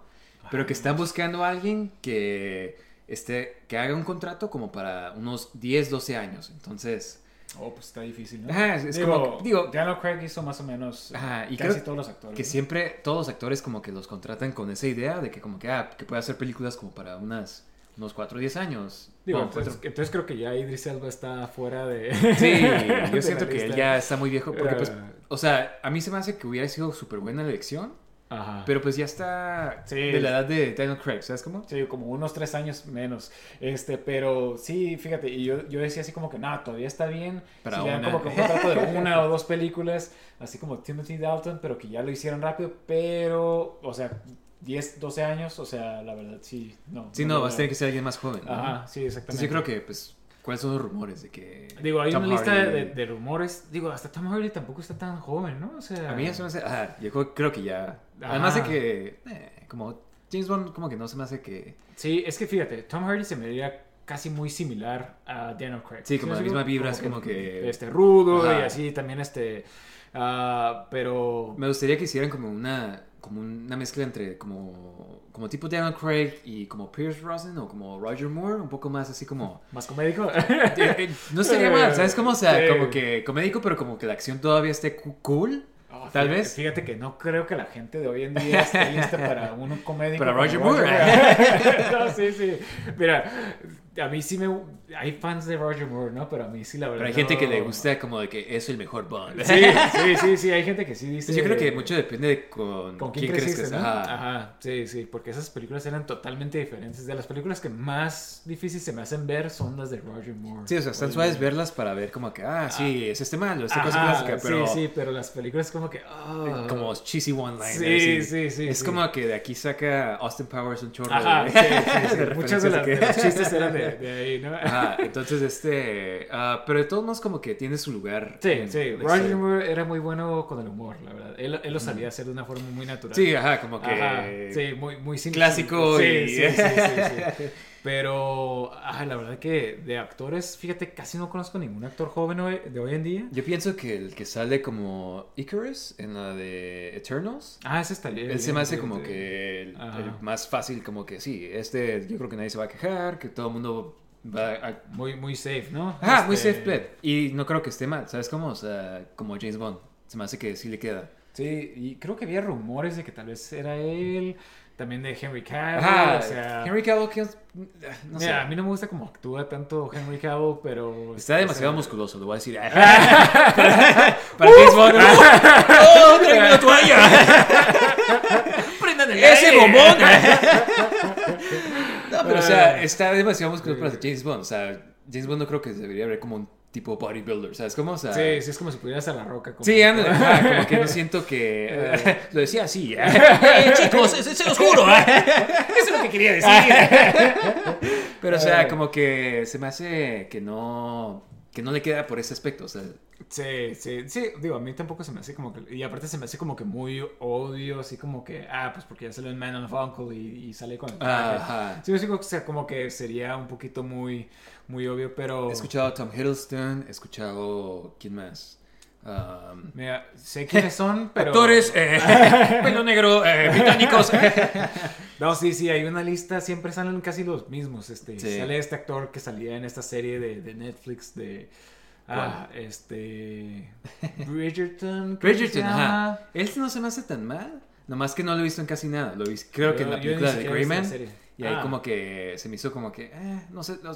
pero que están buscando a alguien que, este, que haga un contrato como para unos 10, 12 años. Entonces, Oh, pues está difícil, ¿no? Ajá, es- digo, como- digo- Daniel Craig hizo más o menos Ajá, y casi todos los actores. que ¿no? siempre todos los actores como que los contratan con esa idea de que como que, ah, que puede hacer películas como para unas, unos 4 o 10 años. Digo, No, entonces, creo que ya Idris Elba está fuera de... Sí, yo siento que él ya está muy viejo. Porque, pues, o sea, a mí se me hace que hubiera sido súper buena la elección. Ajá. Pero pues ya está Sí. de la edad de Daniel Craig, ¿sabes cómo? Sí, como unos tres años menos. Este, pero sí, fíjate, y yo, yo decía así como que, nada, todavía está bien. Para una. como que un contrato de una o dos películas, así como Timothy Dalton, pero que ya lo hicieron rápido, pero, o sea, 10, 12 años, o sea, la verdad, sí, no. Sí, no, lo vas a tener que ser alguien más joven. ¿no? Ajá, sí, Entonces exactamente. yo creo que, pues, ¿cuáles son los rumores de que... Digo, hay Tom una lista Hardy- de, de rumores. Digo, hasta Tom Hardy tampoco está tan joven, ¿no? O sea. A mí se me hace... Ajá, yo creo- creo que ya... Además de que, eh, como James Bond, como que no se me hace que... Sí, es que fíjate, Tom Hardy se me vería casi muy similar a Daniel Craig. Sí, como la ¿Sí? misma vibra, es como que- Este, rudo Ajá. y así también este... ah, pero... Me gustaría que hicieran como una... Como una mezcla entre como... Como tipo Daniel Craig y como Pierce Brosnan o como Roger Moore. Un poco más así como... Más comédico. Eh, eh, no sería mal, ¿sabes cómo? O sea, Sí. como que comédico, pero como que la acción todavía esté cool. Oh, Tal fíjate- vez. Fíjate que no creo que la gente de hoy en día esté lista para un comédico. Para Roger Moore. no, sí, sí. Mira, a mí sí me. Hay fans de Roger Moore, ¿no? Pero a mí sí, la verdad. Pero hay gente que le gusta como de que es el mejor Bond. Sí, sí, sí, sí. Hay gente que sí dice. Pues yo creo que mucho depende de con, ¿Con quién, quién crees que no? Ajá. Ajá, sí, sí, porque esas películas eran totalmente diferentes. De las películas que más difíciles se me hacen ver son las de Roger Moore. Sí, o sea, están suaves verlas para ver como que, ah, sí, es este malo, esta cosa clásica, pero Sí, sí, pero las películas como que... ah. como cheesy one-liners. Sí, sí, sí, Es sí. como que de aquí saca Austin Powers un chorro Ajá, de, sí, sí, sí. de las- que- de los chistes eran de, de ahí, ¿no? Ajá, entonces este, ah, pero de todos modos como que tiene su lugar. Sí, en sí. Roger. Moore era muy bueno con el humor, la verdad. Él, él lo sabía hacer de una forma muy natural. Sí, ajá, como que Ajá, sí, muy, muy simple. clásico sí, y- sí, sí, sí, sí. Pero, ah, la verdad que de actores, fíjate, casi no conozco ningún actor joven hoy- de hoy en día. Yo pienso que el que sale como Icarus en la de Eternals, Ah, ese está bien. él se me hace como que el, más fácil, como que sí, este yo creo que nadie se va a quejar, que todo el mundo va a... Muy, muy safe, ¿no? Ajá, muy Este, safe bet. Y no creo que esté mal, ¿sabes cómo? O sea, como James Bond, se me hace que sí le queda. Sí, y creo que había rumores de que tal vez era él, también de Henry Cavill, Ajá, o sea... Henry Cavill, que no sé. Mira, a mí no me gusta cómo actúa tanto Henry Cavill, pero... Está demasiado o sea, musculoso, lo voy a decir. para, para James Bond. ¡Oh, una toalla! ¡Prendan el ¡Ese bombón! no, pero o sea, está demasiado musculoso para James Bond. O sea, James Bond no creo que debería haber como un tipo bodybuilder, ¿sabes cómo? O sea, Sí, sí, es como si pudieras a la roca. como- Sí, ándale, ajá, como que no siento que... lo decía así. eh, chicos, se, se los juro. eh. Eso es lo que quería decir. Pero, o sea, como que se me hace que no... Que no le queda por ese aspecto, o sea... Sí, sí, sí, digo, a mí tampoco se me hace como que, y aparte se me hace como que muy obvio, así como que, ah, pues porque ya salió en Man of Uncle y, y sale con el traje. Ajá. Sí, sí, o sea, como que sería un poquito muy, muy obvio, pero... He escuchado a Tom Hiddleston, he escuchado... ¿Quién más? Um, Mira, sé quiénes son, pero... Actores, eh, pelo negro, eh, británicos. No, sí, sí, hay una lista, siempre salen casi los mismos, este, Sí. sale este actor que salía en esta serie de, de Netflix de... Ah, este... Bridgerton. Bridgerton, ajá. Él no se me hace tan mal. Nomás que no lo he visto en casi nada. Lo vi, creo que en la película de Greyman. Y ahí Ah. como que se me hizo como que, eh, no sé, no,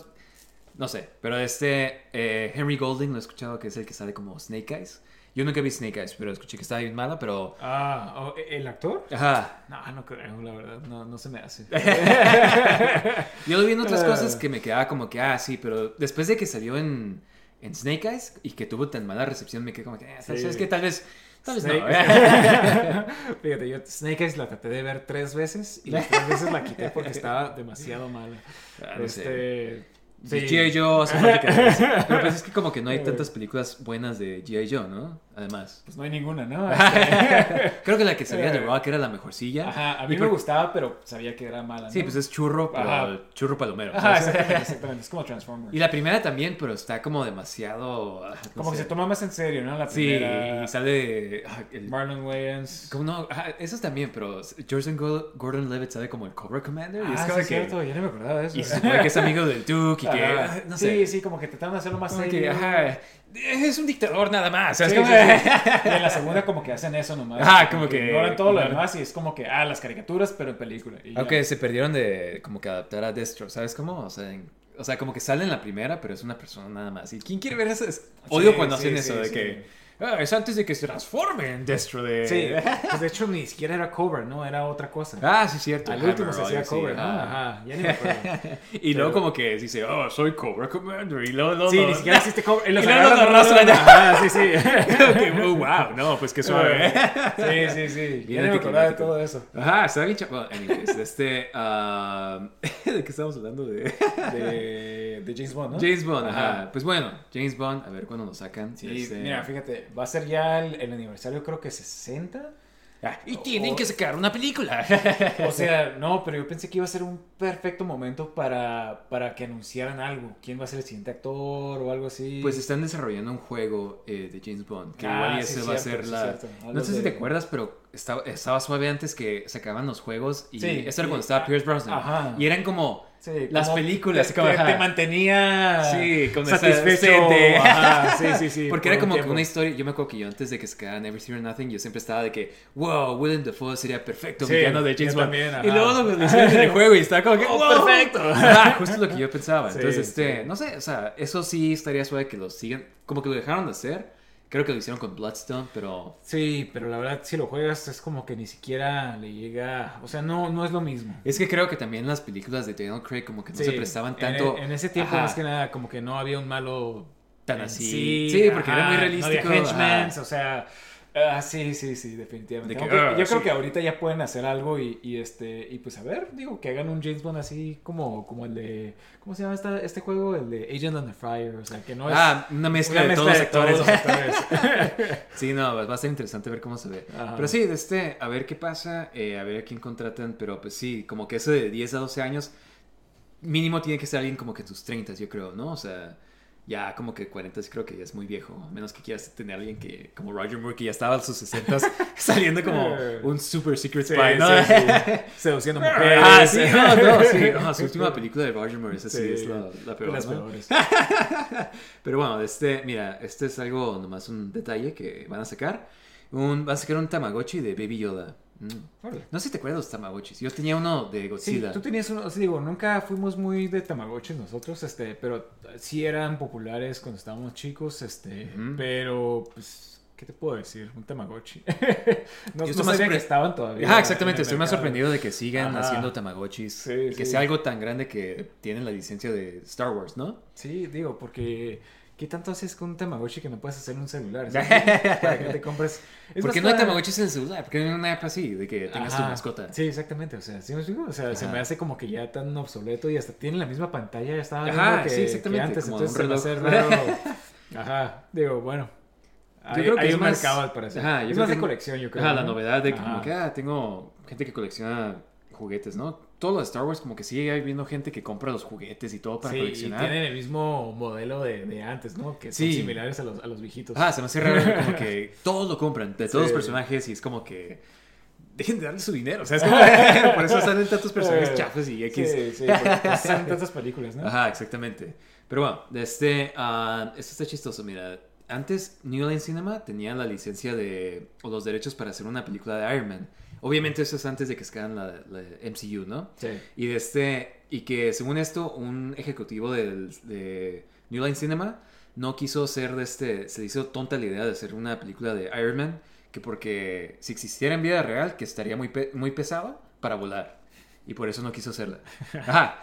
no sé. Pero este eh, Henry Golding lo he escuchado que es el que sale como Snake Eyes. Yo nunca vi Snake Eyes, pero escuché que estaba bien mala, pero... Ah, oh, ¿el actor? Ajá. No, no creo, la verdad, no, no se me hace. Yo lo vi en otras Ah. cosas que me quedaba como que, ah, sí, pero después de que salió en, en Snake Eyes y que tuvo tan mala recepción, me quedé como que, eh, Sí. ¿sabes qué? Tal vez, tal Snake- no. Fíjate, yo Snake Eyes la traté de ver tres veces y las tres veces la quité porque estaba demasiado mala. Ah, no sé. este, Sí. Sí. G.I. Joe hace falta que Pero pues es que como que no hay tantas películas buenas de G.I. Joe, ¿no? Además. Pues no hay ninguna, ¿no? Este, Creo que la que salía de Rock era la mejorcilla. Ajá, a mí Y me por- gustaba, pero sabía que era mala. ¿no? Sí, pues es churro, pero Ajá. churro palomero. Ajá, exactamente, exactamente. Es como Transformers. Y la primera también, pero está como demasiado... ah, no como que sé. se toma más en serio, ¿no? La Sí, primera. y sale... ah, el- Marlon Wayans. ¿Cómo no? Esos también, pero Jordan Gordon Levitt sale como el Cobra Commander. y es Ah, sí, como es que- cierto, ya no me acordaba de eso. Y se supone que es amigo del Duke y que... Ah, no Sí, sé. sí, como que trataron de hacerlo más Como serio. que, ajá, es un dictador nada más. Sí, ¿sabes? sí, Como- sí. Y en la segunda como que hacen eso nomás. Ajá, como que- Ignoran todo lo demás y es como que, ah, las caricaturas, pero en película. Ya. Aunque se perdieron de como que adaptar a Destro, ¿sabes cómo? O sea, en- o sea, como que sale en la primera, pero es una persona nada más. ¿Y quién quiere ver eso? Es- Odio cuando sí, hacen sí, eso de sí. que "Ah, es antes de que se transforme en Destro de... Sí, pues de hecho ni siquiera era Cobra, ¿no? Era otra cosa. Ah, sí, cierto. Al último Hammer se hacía sí, Cobra, ¿no? ajá. Ajá, ya ni me acuerdo. Y luego como que dice, oh, soy Cobra Commander. Y luego... luego Sí, lo- ni siquiera existe Cobra. Y los Y luego lo arrastran. Ajá, sí, sí. Que, oh, wow, no, pues qué suave. Sí, sí, sí. Ya ni me acordaba de todo eso. Ajá, está bien chaval. Anyways, este... ah, ¿De qué estamos hablando? De... De, de James Bond, ¿no? James Bond, ajá. Ajá. Pues bueno, James Bond, a ver cuándo lo sacan. Sí, Este- mira, fíjate, va a ser ya el, el aniversario creo que 60. Ah, y tienen que sacar una película. O sea, no, pero yo pensé que iba a ser un perfecto momento para, para que anunciaran algo. ¿Quién va a ser el siguiente actor o algo así? Pues están desarrollando un juego eh, de James Bond. Que Ah, igual sí, ese va a ser la. No sé si te acuerdas, pero estaba, estaba suave antes que sacaban los juegos. Y Sí, esto era cuando estaba Pierce Brosnan. Ajá. Y eran como Sí, las como películas, te, como, te- te mantenía Sí, esa satisfecho. Ajá, sí, sí, sí. Porque por era un como que tiempo. una historia. Yo me acuerdo que yo antes de que sacaran Everything or Nothing, yo siempre estaba de que, wow, Willem Dafoe sería perfecto Sí, villano de James Bond. también, y luego lo hicieron en el juego y estaba como que, Oh, wow. perfecto. Ajá, justo lo que yo pensaba. Entonces, este, no sé, o sea, eso sí estaría suave que lo sigan. Como que lo dejaron de hacer. Creo que lo hicieron con Bloodstone, pero. Sí, pero la verdad, si lo juegas, es como que ni siquiera le llega. O sea, no, no es lo mismo. Es que creo que también las películas de Daniel Craig como que no Sí, se prestaban tanto. En, ese tiempo, Ajá. más que nada, como que no había un malo Tan así. Sí, porque era muy realístico, No había o sea. Ah, sí, sí, sí, definitivamente. De que, Aunque ah, yo creo que ahorita ya pueden hacer algo y, y, este y pues a ver, digo, que hagan un James Bond así como, como el de ¿cómo se llama esta- este juego? El de Agent on the Fire, o sea, que no es Ah, una mezcla, una de todos los mezcla de actores. todos los actores. Sí, no, va a ser interesante ver cómo se ve. Ajá. Pero sí, de este, a ver qué pasa, eh, a ver a quién contratan, pero pues sí, como que eso de 10 a 12 años, mínimo tiene que ser alguien como que tus 30, yo creo, ¿no? O sea, ya como que 40 creo que ya es muy viejo, a menos que quieras tener a alguien que, como Roger Moore, que ya estaba a sus 60 saliendo como un super secret Sí, spy, ¿no? sí, sí. Seduciendo mujeres. Ah, sí, no, no, sí. no, su última película de Roger Moore, esa sí, Sí, es la, la peor. las ¿no? peores. Pero bueno, este, mira, este es algo, nomás un detalle que van a sacar. Un, van a sacar un Tamagotchi de Baby Yoda. Mm. No sé si te acuerdas de los Tamagotchis. Yo tenía uno de Sí, Godzilla. tú tenías uno, o sea, digo, nunca fuimos muy de Tamagotchi nosotros, este, pero sí eran populares cuando estábamos chicos, este, pero pues, ¿qué te puedo decir? Un Tamagotchi. no Yo no más que estaban todavía. Ajá, exactamente. Estoy más sorprendido de que sigan Ajá. haciendo Tamagotchis. Sí, y que sí. sea algo tan grande que tienen la licencia de Star Wars, ¿no? Sí, digo, porque ¿qué tanto haces con un Tamagotchi que no puedes hacer en un celular? Para que te compres. Es Porque no hay para- Tamagotchis en el celular. Porque no hay una app así de que tengas tu mascota. Sí, exactamente. O sea, ¿sí me explico? O sea, se me hace como que ya tan obsoleto y hasta tienen la misma pantalla. Ya estaba Ajá, que, sí, exactamente, que antes. como entonces un se me hace reloj. raro. Ajá, digo, bueno. Hay, creo que hay es un más- mercado al parecer. Ajá, yo es creo más de colección, yo creo. Ajá, la ¿no? novedad de que Ajá. como que ah, tengo gente que colecciona juguetes, ¿no? Todo lo de Star Wars como que sigue habiendo gente que compra los juguetes y todo para sí, y coleccionar. tienen el mismo modelo de, de antes, ¿no? Que Sí. son similares a los, a los viejitos. Ah, se me hace raro como que todos lo compran, de todos Sí. los personajes y es como que dejen de darle su dinero, o sea, es como por eso salen tantos personajes Eh, chafes y X. Sí, sí, salen tantas películas, ¿no? Ajá, exactamente. Pero bueno, este, ah, esto está chistoso, mira. Antes New Line Cinema tenía la licencia de, o los derechos para hacer una película de Iron Man. Obviamente eso es antes de que sacaran la, la MCU, ¿no? Sí. Y de este, y que según esto, un ejecutivo del- de New Line Cinema no quiso hacer de este, se le hizo tonta la idea de hacer una película de Iron Man, que porque si existiera en vida real, que estaría muy, pe- muy pesado para volar. Y por eso no quiso hacerla. Ajá.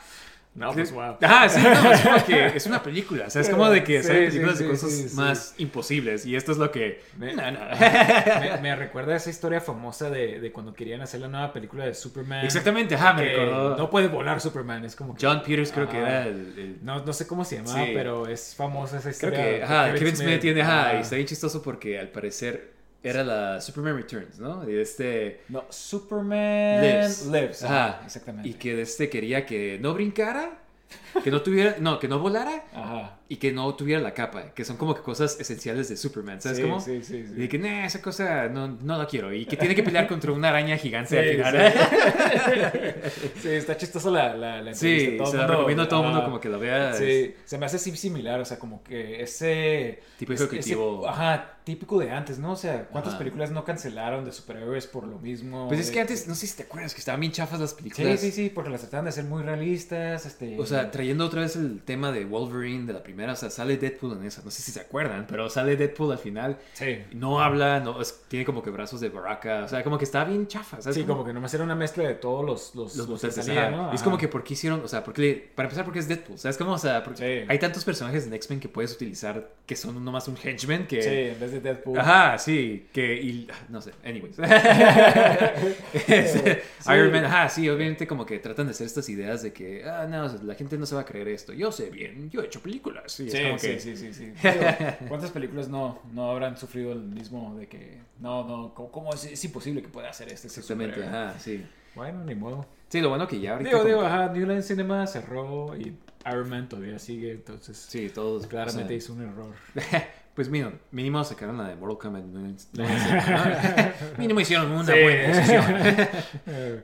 No, pues wow. Ajá, sí, no, es como que es una película. O sea, es como de que Sí, salen sí, películas de cosas sí, más imposibles. Y esto es lo que. Me- No, no. me, me recuerda a esa historia famosa de, de cuando querían hacer la nueva película de Superman. Exactamente, ajá, me recordó. No puede volar Superman, es como que... John Peters creo que Ajá. era el- el No, no sé cómo se llamaba, pero es famosa esa Creo historia. que, de ajá, Kevin Smith tiene, ajá, Ajá. y está bien chistoso porque al parecer era la Superman Returns, ¿no? Y este, No, Superman Lives. Lives. Ajá, exactamente. y que este quería que no brincara, que no tuviera, no, que no volara Ajá. Y que no tuviera la capa, que son como que cosas esenciales de Superman, ¿sabes sí, cómo? Sí, sí, sí. Y de que, nah, esa cosa no, no la quiero. Y que tiene que pelear contra una araña gigante Sí, al final. sí. Sí, está chistoso la, la, la Sí, entrevista. Todo se la mundo- recomiendo a todo el mundo como que la vea. Sí, se me hace similar, o sea, como que ese... Tipo ese- ejecutivo. ajá, típico de antes, ¿no? O sea, ¿cuántas Ajá. películas no cancelaron de superhéroes por lo mismo? Pues es que antes, no sé si te acuerdas, que estaban bien chafas las Sí, películas. sí, sí, porque las trataban de hacer muy realistas, este... O sea, trayendo otra vez el tema de Wolverine de la primera, o sea, sale Deadpool en esa, no sé si se acuerdan, pero sale Deadpool al final, Sí. no habla, no, es- tiene como que brazos de barraca, o sea, como que está bien chafa, ¿sabes? Sí, como que nomás era una mezcla de todos los, los, los los que salían. ¿no? Es como que, ¿por qué hicieron? O sea, porque, para empezar, porque es Deadpool, ¿sabes? Como, o sea, porque Sí. hay tantos personajes en X-Men que puedes utilizar que son nomás un henchman que... Sí, en vez de Deadpool. Ajá, sí, que, y, no sé, anyways. Este, Iron Man, ajá, sí, obviamente como que tratan de hacer estas ideas de que, ah, no, la gente no se va a creer esto. Yo sé bien, yo he hecho películas. Sí, Sí, es como sí, que, sí, sí, sí. Digo, ¿Cuántas películas no, no habrán sufrido el mismo de que no, no, ¿cómo, cómo es, es imposible que pueda hacer este Exactamente, ajá, sí. Bueno, ni modo. Sí, lo bueno que ya ahorita... Digo, digo, que- ajá, New Line Cinema cerró y Iron Man todavía sigue, entonces Sí, todos. claramente o hizo un error. sea, pues mínimo, mínimo sacaron la de Mortal Kombat. mínimo hicieron una Sí. buena decisión.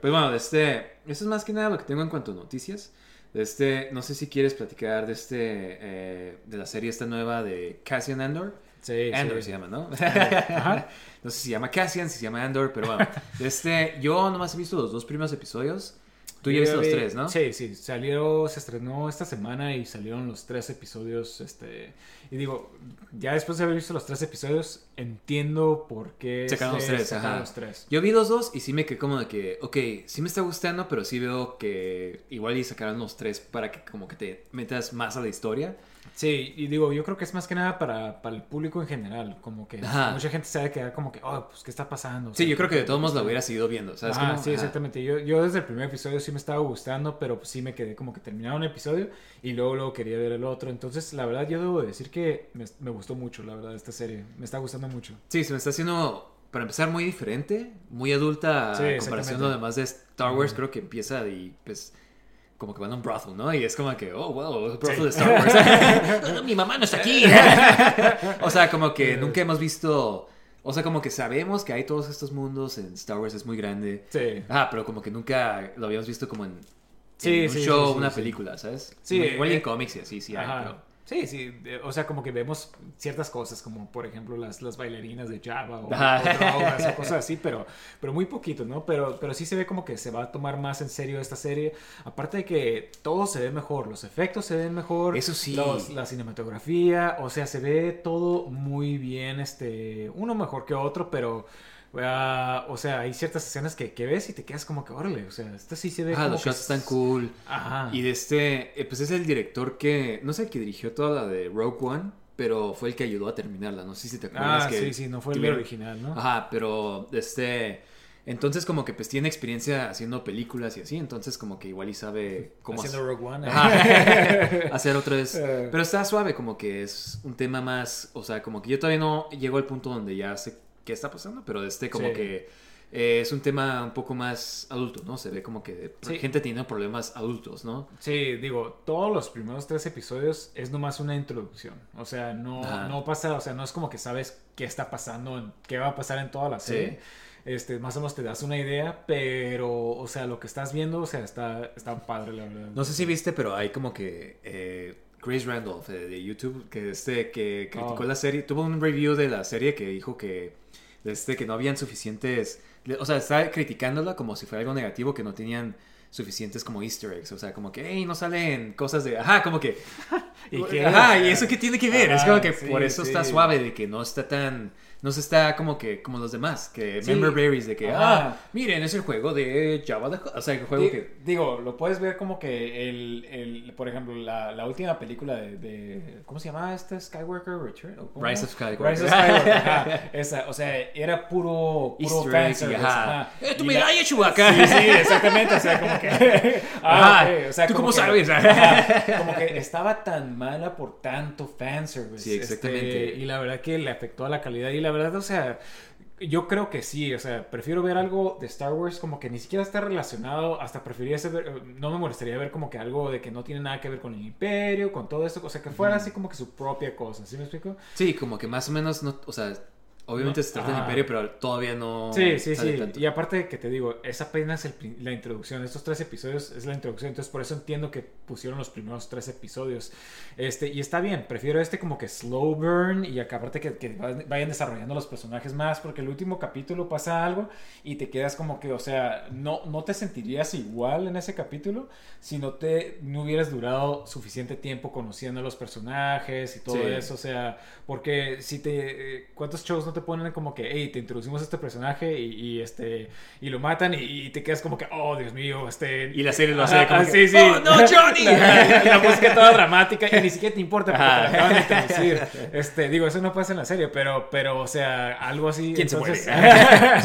Pues bueno, este, eso es más que nada lo que tengo en cuanto a noticias. Este, no sé si quieres platicar de este, eh, de la serie esta nueva de Cassian Andor. Sí, Andor sí. se llama, ¿no? Ajá. no sé si se llama Cassian, si se llama Andor, pero bueno. Este, yo nomás he visto los dos primeros episodios. Tú ya viste los tres, ¿no? Sí, sí, salió, se estrenó esta semana y salieron los tres episodios, este, y digo, ya después de haber visto los tres episodios, entiendo por qué Sacaron los se tres, sacaron ajá. los tres. Yo vi los dos y sí me quedé como de que, ok, sí me está gustando, pero sí veo que igual y sacaron los tres para que como que te metas más a la historia. Sí, y digo, yo creo que es más que nada para, para el público en general, como que Ajá. mucha gente se va a quedar como que, oh, pues, ¿qué está pasando? O Sí, sea, yo creo que de ¿qué- todos modos la hubiera seguido viendo, ¿sabes? Ajá, cómo? sí, Ajá. exactamente. Yo, yo desde el primer episodio sí me estaba gustando, pero pues sí me quedé como que terminaba un episodio y luego, luego quería ver el otro. Entonces, la verdad, yo debo decir que me, me gustó mucho, la verdad, esta serie. Me está gustando mucho. Sí, se me está haciendo, para empezar, muy diferente, muy adulta Sí, a comparación a lo demás de Star Wars. Creo que empieza y pues como que van a un brothel, ¿no? Y es como que, oh, wow, brothel de Star Wars. Mi mamá no está aquí. o sea, como que nunca hemos visto... O sea, como que sabemos que hay todos estos mundos en Star Wars, es muy grande. Sí. Ah, pero como que nunca lo habíamos visto como en, Sí, en un sí, show, una película, ¿sabes? Sí, Igual eh, en cómics y así, sí hay, pero... Sí, sí, de- o sea, como que vemos ciertas cosas, como por ejemplo las, las bailarinas de Java o, o drogas o cosas así, pero, pero muy poquito, ¿no? Pero, pero sí se ve como que se va a tomar más en serio esta serie. Aparte de que todo se ve mejor, los efectos se ven mejor. Eso sí. los- la cinematografía, o sea, se ve todo muy bien, este, uno mejor que otro, pero... ah, o sea, hay ciertas escenas que, que ves y te quedas como que, órale, o sea, esto sí se ve Ajá, como los shots están es- cool. Ajá. Y de este, eh, pues es el director que, no sé, que dirigió toda la de Rogue One, pero fue el que ayudó a terminarla. No sé si te acuerdas Ah, que sí, sí, no fue el original, ¿no? Ajá, pero este, entonces como que pues tiene experiencia haciendo películas y así, entonces como que igual y sabe cómo Haciendo hacer- Rogue One. Ajá. hacer otra vez. Eh. Pero está suave, como que es un tema más, o sea, como que yo todavía no llego al punto donde ya sé qué está pasando, pero este como Sí. que eh, es un tema un poco más adulto, ¿no? Se ve como que Sí. gente tiene problemas adultos, ¿no? Sí, digo, todos los primeros tres episodios es nomás una introducción. O sea, no, Ajá. no pasa, o sea, no es como que sabes qué está pasando, qué va a pasar en toda la serie. Este, más o menos te das una idea, pero, o sea, lo que estás viendo, o sea, está, está padre, la verdad. No sé si viste, pero hay como que eh, Chris Randolph de YouTube que este que criticó Oh. la serie, tuvo un review de la serie que dijo que este que no habían suficientes, o sea, está criticándola como si fuera algo negativo que no tenían suficientes como easter eggs, o sea, como que, hey, no salen cosas de, ajá, como que, ¿Y qué? ajá, y eso qué tiene que ver, es como que sí, por eso está suave de que no está tan, no se está como que, como los demás, que Sí. member berries de que, Ajá. ah, miren, es el juego de Java, Hutt", o sea, el juego Di- que... Digo, lo puedes ver como que el, el por ejemplo, la, la última película de, de- ¿cómo se llama esta? Skywalker Return. ¿O cómo? Rise of Skywalker. Rise of Skywalker, ajá. Esa, o sea, era puro, puro fanservice, ajá. ¡Eh, tu medalla, Chewbacca! Sí, sí, exactamente, o sea, como que... Ajá. ok, o sea, ¿Tú como cómo que- sabes? ajá, como que estaba tan mala por tanto fanservice. Sí, exactamente. este, y la verdad que le afectó a la calidad. Y la verdad, o sea, yo creo que sí. O sea, prefiero ver algo de Star Wars como que ni siquiera está relacionado. Hasta preferiría ver, no me molestaría ver como que algo de que no tiene nada que ver con el imperio, con todo esto. O sea, que fuera así como que su propia cosa. ¿Sí me explico? Sí, como que más o menos, no, o sea, obviamente No, se trata del ajá. imperio, pero todavía no Sí, sí, sale sí. tanto. Y aparte que te digo, es apenas el la introducción. Estos tres episodios es la introducción. Entonces, por eso entiendo que pusieron los primeros tres episodios. Este, y está bien. Prefiero este como que slow burn. Y acá aparte que, que vayan desarrollando los personajes más. Porque el último capítulo pasa algo y te quedas como que, o sea, no, no te sentirías igual en ese capítulo si no te no hubieras durado suficiente tiempo conociendo a los personajes y todo Sí. eso. O sea, porque si te. eh, ¿Cuántos shows no te ponen como que, hey, te introducimos a este personaje y, y, este. y lo matan y, y te quedas como que, oh, Dios mío, este. Y la serie lo hace como ah, que, sí, sí. "Oh, no, Johnny". la, la música toda dramática y ni siquiera te importa porque te la acaban de introducir. Este, digo, eso no pasa en la serie, pero, pero o sea, algo así. ¿Quién se entonces-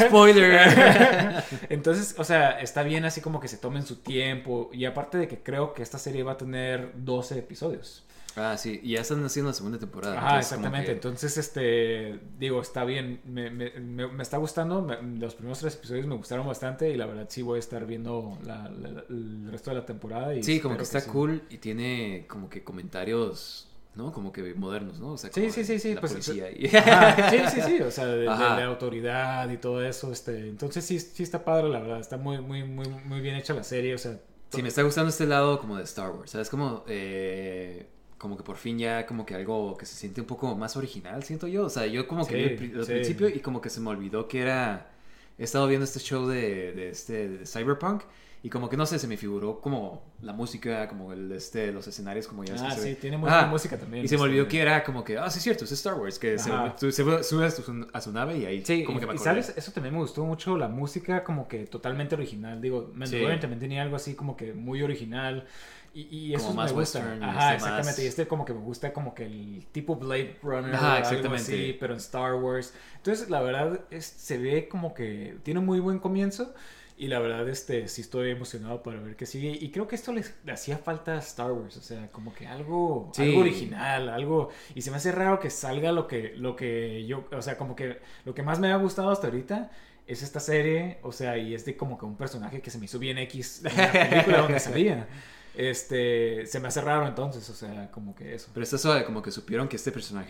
Spoiler. Entonces, o sea, está bien así como que se tomen su tiempo. Y aparte de que creo que esta serie va a tener 12 episodios. Ah, sí, y ya están haciendo la segunda temporada. Ajá, entonces como exactamente. que- Entonces, este, digo, está bien. Me, me- me- me está gustando. Los primeros tres episodios me gustaron bastante. Y la verdad, sí voy a estar viendo la- la- el resto de la temporada. Y Sí, como que está sí. cool y tiene como que comentarios, ¿no? Como que modernos, ¿no? O sea, Sí, sí, sí, sí, La pues, policía y... Ajá, sí, sí, sí, o sea, de, de autoridad y todo eso, este, entonces sí, sí está padre, la verdad, está muy, muy, muy, muy bien hecha la serie, o sea, Sí, me está gustando este lado como de Star Wars, ¿sabes? Como, eh, como que por fin ya como que algo que se siente un poco más original, siento yo. O sea, yo como que Sí, vi el pri- al sí. principio y como que se me olvidó que era... He estado viendo este show de, de este, de Cyberpunk y como que no sé, se me figuró como la música, como el, este, los escenarios, como ya Ah, se sí, ve. tiene buena Ah, música también. Y se me este, olvidó que era como que, ah, sí es cierto, es Star Wars, que se, tú- se sube a su, a su nave y ahí Sí, como y, que me y sabes, eso también me gustó mucho, la música como que totalmente original. Digo, Mandalorian Sí. también tenía algo así como que muy original. Y, y Como eso más me gusta. western, Ajá, este, exactamente. más- Y este como que me gusta como que el tipo Blade Runner, Ajá, algo exactamente. así, pero en Star Wars. Entonces, la verdad, es, se ve como que tiene un muy buen comienzo. Y la verdad, este, sí estoy emocionado para ver qué sigue. Y creo que esto les le hacía falta a Star Wars. O sea, como que algo, Sí. algo original, algo... Y se me hace raro que salga lo que, lo que yo... O sea, como que lo que más me ha gustado hasta ahorita es esta serie. O sea, y es de como que un personaje que se me hizo bien X en la película donde salía. Este, se me hace raro entonces, o sea, como que eso. Pero está suave, como que supieron que este personaje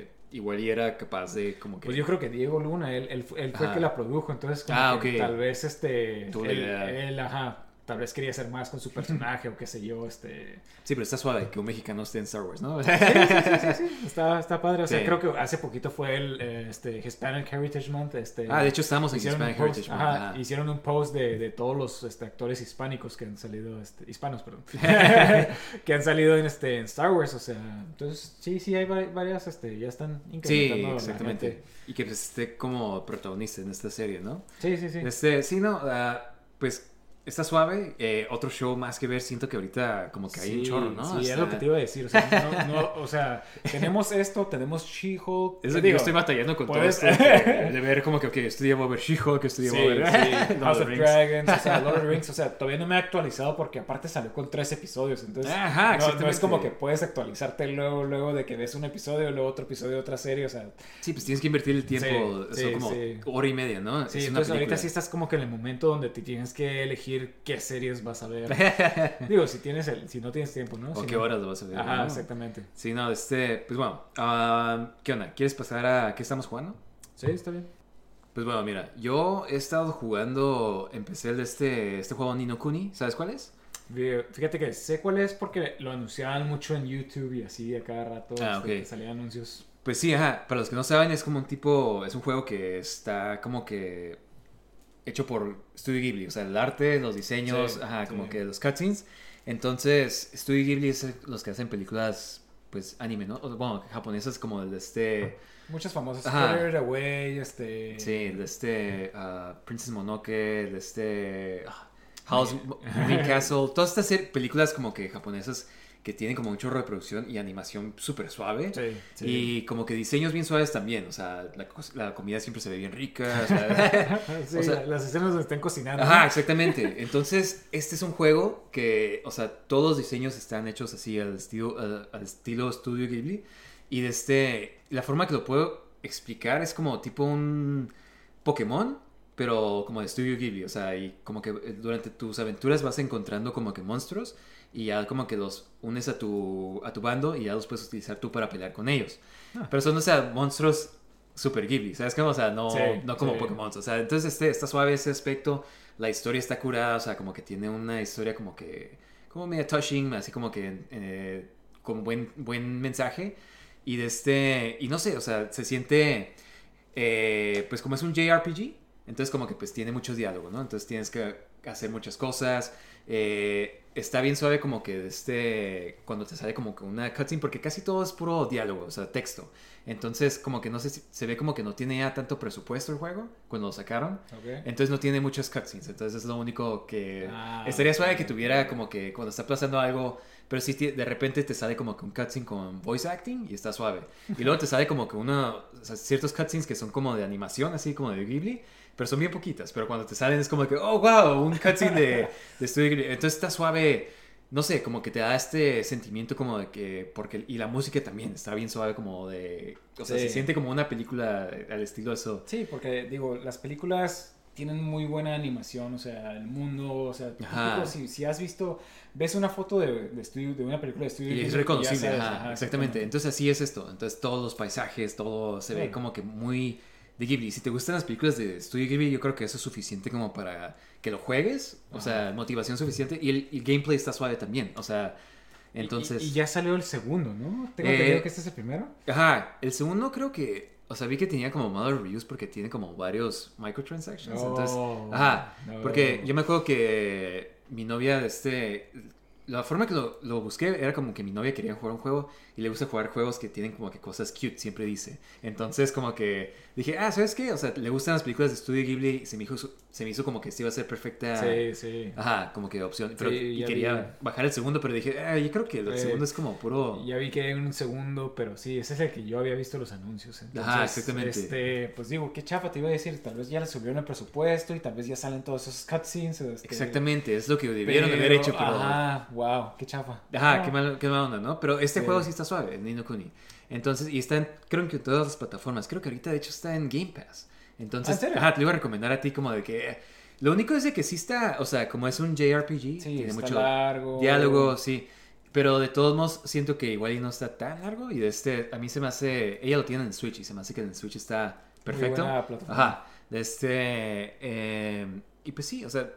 eh, igual y era capaz de como que... Pues yo creo que Diego Luna, él, él, fue- él fue el que la produjo, entonces como Ah, que tal vez este, Tuvo la él, idea. él, ajá, tal vez quería hacer más con su personaje o qué sé yo, este... Sí, pero está suave que un mexicano esté en Star Wars, ¿no? Está, está padre, o sea, Sí. creo que hace poquito fue el este, Hispanic Heritage Month, este... ah, de hecho estábamos en Hispanic Heritage Month, hicieron un post de, de todos los este, actores hispánicos que han salido, este, hispanos, perdón, que han salido en, este, en Star Wars, o sea, entonces sí, sí hay va- varias, este, ya están Sí, incrementando la exactamente. Y que pues, esté como protagonista en esta serie, ¿no? Sí, sí, sí. Este, sí, no, ah, pues está suave. Eh, otro show más que ver, siento que ahorita como que hay un Sí, chorro, ¿no? Sí, es Hasta- lo que te iba a decir. O sea, no, no, o sea tenemos esto, tenemos She-Hulk. Es ¿qué lo que digo? yo estoy batallando con todo puedes- esto. de, de ver como que, ok, voy a ver She-Hulk, día Sí, a ver sí, Lord House of of the Rings. Dragons, o sea, Lord of the Rings, o sea, todavía no me he actualizado porque aparte salió con tres episodios, entonces Ajá, no- no, es como que puedes actualizarte luego, luego de que ves un episodio, luego otro episodio otra serie, o sea, Sí, pues tienes que invertir el tiempo, Sí, son sí, como sí. hora y media, ¿no? sí, Es una entonces ahorita sí estás como que en el momento donde te tienes que elegir qué series vas a ver. Digo, si tienes el, si no tienes tiempo, ¿no? ¿O Si qué no- horas lo vas a ver? Ajá, ¿no? exactamente. Sí, no, este, pues bueno, ah, ¿qué onda? ¿Quieres pasar a qué estamos jugando? Sí, está bien. Pues bueno, mira, yo he estado jugando, empecé el de este, este juego Nino Kuni, ¿sabes cuál es? Fíjate que sé cuál es porque lo anunciaban mucho en YouTube y así a cada rato Ah, este, ok. salían anuncios. Pues sí, ajá, para los que no saben, es como un tipo, es un juego que está como que hecho por Studio Ghibli, o sea, el arte, los diseños, Sí, ajá, sí. como que los cutscenes. Entonces, Studio Ghibli es los que hacen películas, pues, anime, ¿no? Bueno, japonesas como el de este, Muchas famosas. Ajá. Spirited Away, este... sí, el de este ah, Princess Mononoke, el de este ah, House Moving Castle, todas estas películas como que japonesas que tienen como un chorro de producción y animación súper suave. Sí, sí. Y como que diseños bien suaves también, o sea, la, comida siempre se ve bien rica, o sea, Sí, o sea- la- las escenas donde están cocinando. Ajá, exactamente. Entonces, este es un juego que, o sea, todos los diseños están hechos así al estilo, al, al estilo Studio Ghibli. Y de este, la forma que lo puedo explicar es como tipo un Pokémon, pero como de Studio Ghibli. O sea, y como que eh, durante tus aventuras vas encontrando como que monstruos y ya como que los unes a tu, a tu bando y ya los puedes utilizar tú para pelear con ellos. Pero son, o sea, monstruos super Ghibli, ¿sabes cómo? O sea, no, Sí, no como sí. Pokémon. O sea, entonces este, está suave ese aspecto. La historia está curada, o sea, como que tiene una historia como que, como media touching, así como que eh, con buen, buen mensaje. Y de este, y no sé, o sea, se siente, eh, pues como es un JRPG, entonces como que pues tiene mucho diálogo, ¿no? Entonces tienes que hacer muchas cosas. eh, está bien suave como que este, cuando te sale como que una cutscene, porque casi todo es puro diálogo, o sea, texto. Entonces como que no sé si se ve como que no tiene ya tanto presupuesto el juego cuando lo sacaron. Ok. Entonces no tiene muchos cutscenes, entonces es lo único que... Ah, estaría suave que tuviera como que cuando está pasando algo, pero si de repente te sale como que un cutscene con voice acting y está suave. Y luego te sale como que uno, o sea, ciertos cutscenes que son como de animación, así como de Ghibli, pero son bien poquitas, pero cuando te salen es como que, oh, wow, un cutscene de, de Studio Ghibli. Entonces está suave, no sé, como que te da este sentimiento como de que, porque, y la música también está bien suave como de, o sea, Sí. se siente como una película al estilo de eso. Sí, porque digo, las películas tienen muy buena animación, o sea, el mundo, o sea, típico, si, si has visto, ves una foto de, de, estudio, de una película de estudio Y es reconocible, sabes, ajá, ajá, exactamente. Entonces así es esto. Entonces todos los paisajes, todo se ve como que muy de Ghibli. Si te gustan las películas de Studio Ghibli, yo creo que eso es suficiente como para que lo juegues. O sea, motivación suficiente. Y el, el gameplay está suave también. O sea, entonces... Y, y ya salió el segundo, ¿no? Tengo Eh, entendido que este es el primero. Ajá, el segundo creo que... O sea, vi que tenía como malos reviews porque tiene como varios microtransactions. Entonces, Oh, ajá, no. porque yo me acuerdo que mi novia, este... La forma que lo, lo busqué era como que mi novia quería jugar un juego y le gusta jugar juegos que tienen como que cosas cute, siempre dice. Entonces como que dije, ah, ¿sabes qué? O sea, le gustan las películas de Studio Ghibli y se me hizo, se me hizo como que este iba a ser perfecta... Sí, sí. Ajá, como que opción. Pero, Sí, quería vi. bajar el segundo, pero dije, ah, yo creo que el Eh, segundo es como puro... Ya vi que hay un segundo, pero sí, ese es el que yo había visto los anuncios. Entonces, Ajá, exactamente. Este, pues digo, qué chafa te iba a decir. Tal vez ya le subieron el presupuesto y tal vez ya salen todos esos cutscenes. este, Exactamente, es lo que debieron haber hecho, pero... Ajá, wow, qué chafa. Ajá, Ah, qué, mal, qué mala onda, ¿no? Pero este Sí. juego sí está suave, el Nino Kuni. Entonces, y está en, creo que en todas las plataformas. Creo que ahorita, de hecho, está en Game Pass. Entonces, ¿Ah, en ajá, te lo iba a recomendar a ti como de que... Lo único es de que sí está, o sea, como es un JRPG, Sí, tiene está mucho largo. diálogo, sí. Pero de todos modos, siento que igual y no está tan largo. Y de este, a mí se me hace... Ella lo tiene en Switch y se me hace que en Switch está perfecto. buena plataforma. Ajá. De este... eh, y pues sí, o sea,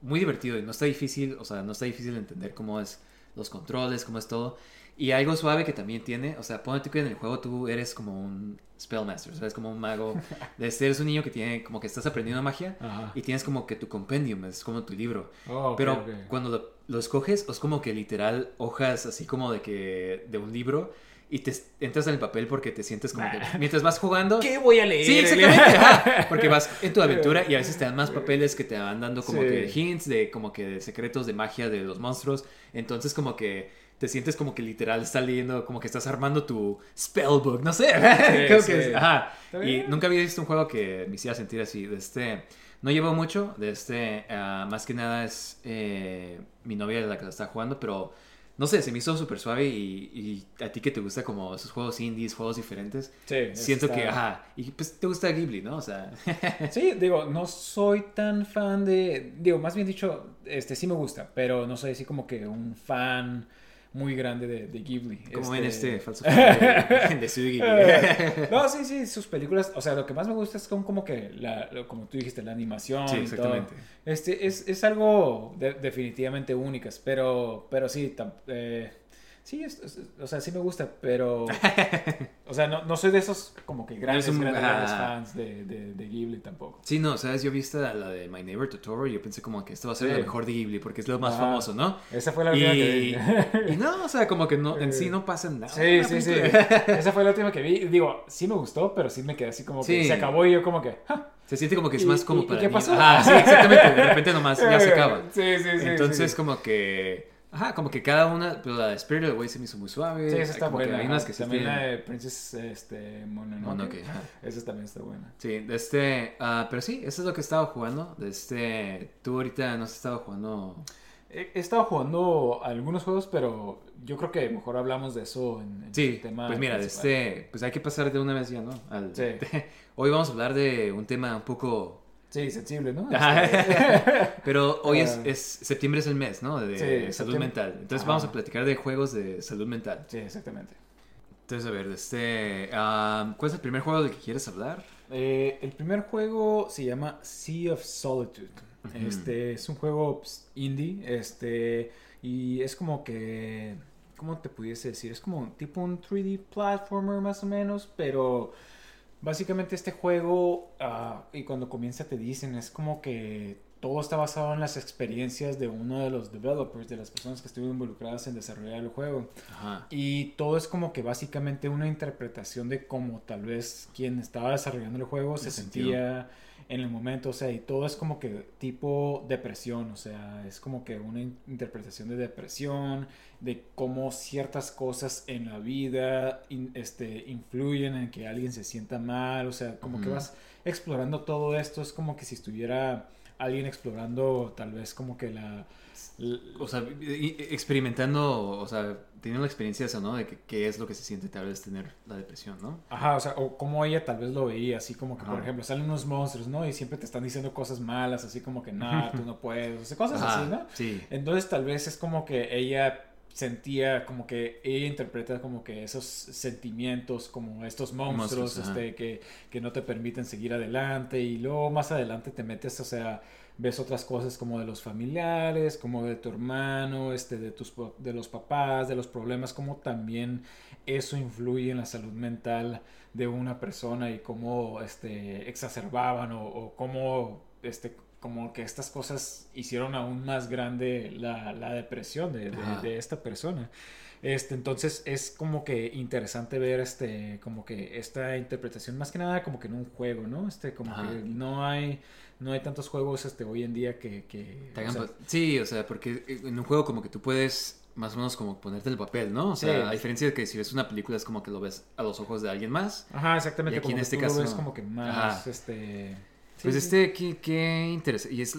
muy divertido y no está difícil, o sea, no está difícil de entender cómo es los controles, cómo es todo. Y algo suave que también tiene, o sea, ponte que en el juego tú eres como un spellmaster, ¿sabes? Como un mago. De este eres un niño que tiene, como que estás aprendiendo magia Ajá. y tienes como que tu compendium, es como tu libro. Oh, ok, Pero ok. cuando lo, lo escoges, es como que literal hojas así como de que de un libro y te entras en el papel porque te sientes como que mientras vas jugando ¿Qué voy a leer? Sí, exactamente. ajá, porque vas en tu aventura y a veces te dan más papeles que te van dando como Sí. que hints de como que de secretos de magia de los monstruos. Entonces como que te sientes como que literal estás leyendo, como que estás armando tu spellbook, no sé. Creo sí. que es- ajá. Y nunca había visto un juego que me hiciera sentir así. De este, no llevo mucho, de este, ah, más que nada es eh, mi novia la que lo está jugando, pero no sé, se me hizo súper suave y, y a ti que te gusta como esos juegos indies, juegos diferentes. Sí, Siento está- que, ajá, y pues te gusta Ghibli, ¿no? O sea, Sí, digo, no soy tan fan de. Digo, más bien dicho, este sí me gusta, pero no soy así como que un fan muy grande de, de Ghibli. como en este falso fan de, de Ghibli. No, sí, sí, sus películas, o sea, lo que más me gusta es como, como que, la, como tú dijiste, la animación. Sí, y exactamente. todo. Este, es, es algo de- definitivamente únicas, pero, pero sí, tam- eh, sí, es- es- o sea, sí me gusta, pero, o sea, no, no soy de esos como que grandes, un- grandes, ah. grandes fans de, de, de Ghibli tampoco. Sí, no, sabes, yo vi esta, la de My Neighbor Totoro y yo pensé como que esto va a ser Sí. lo mejor de Ghibli porque es lo más Ah, famoso, ¿no? Esa fue la última que Y, vi. y no, o sea, como que no, en sí no pasa nada. Sí, la sí, sí. Esa fue la última que vi. Digo, sí me gustó, pero sí me quedé así como que Sí. se acabó y yo como que... "Ah". Se siente como que es ¿Y- más como y- y para qué pasó? Ajá, sí, exactamente. De repente nomás ya se acaba. Sí, sí, sí. Entonces, sí. como que. Ajá, como que cada una. Pero la de Spirit Away se me hizo muy suave. Sí, esa está como buena. Hay unas que también la de Princess este, Mononoke. Mononoke. Esa también está buena. Sí, de este. ah, pero sí, eso es lo que he estado jugando. De este. Tú ahorita no has estado jugando. He, he estado jugando algunos juegos, pero yo creo que mejor hablamos de eso en, en Sí, el tema pues mira, de principal. este. Pues hay que pasar de una vez ya, ¿no? Al- Sí. Hoy vamos a hablar de un tema un poco. Sí, sensible, ¿no? Este, Pero hoy es, Ah. es. Septiembre es el mes, ¿no? De Sí, salud septiembre. mental. Entonces Ajá. vamos a platicar de juegos de salud mental. sí, exactamente. Entonces, a ver, este. ah, ¿Cuál es el primer juego del que quieres hablar? Eh, el primer juego se llama Sea of Solitude. Este es un juego pues, indie, este y es como que ¿cómo te pudiese decir? Es como tipo un 3D platformer más o menos, pero básicamente este juego ah, y cuando comienza te dicen es como que todo está basado en las experiencias de uno de los developers, de las personas que estuvieron involucradas en desarrollar el juego. Ajá. Y todo es como que básicamente una interpretación de cómo tal vez quien estaba desarrollando el juego se sentía en el momento, o sea, y todo es como que tipo depresión, o sea, es como que una in- interpretación de depresión, de cómo ciertas cosas en la vida in- este, influyen en que alguien se sienta mal, o sea, como que vas explorando todo esto, es como que si estuviera alguien explorando tal vez como que la... O sea, experimentando, o sea, teniendo la experiencia esa, ¿no? De que- qué es lo que se siente tal vez tener la depresión, ¿no? Ajá, o sea, o como ella tal vez lo veía, así como que, por ejemplo, salen unos monstruos, ¿no? Y siempre te están diciendo cosas malas, así como que, nada, tú no puedes, o sea, cosas Ajá, así, ¿no? Sí. Entonces tal vez es como que ella sentía como que ella interpreta como que esos sentimientos, como estos monstruos, este, que, que no te permiten seguir adelante y luego más adelante te metes, o sea, ves otras cosas como de los familiares, como de tu hermano, este, de, tus, de los papás, de los problemas, como también eso influye en la salud mental de una persona y cómo este, exacerbaban o, o cómo este, como que estas cosas hicieron aún más grande la, la depresión de, de- Ajá. de esta persona. Este, entonces es como que interesante ver este, como que esta interpretación, más que nada como que en un juego, ¿no? Este, como Ajá. que no hay, no hay tantos juegos este, hoy en día que... que o sea, sí, o sea, porque en un juego como que tú puedes más o menos como ponerte el papel, ¿no? O sea, Sí. a diferencia de que si ves una película es como que lo ves a los ojos de alguien más. Ajá, exactamente. Y aquí como en este tú lo caso- ves como que más, Ajá. este... Pues este, qué, qué interesante. Y es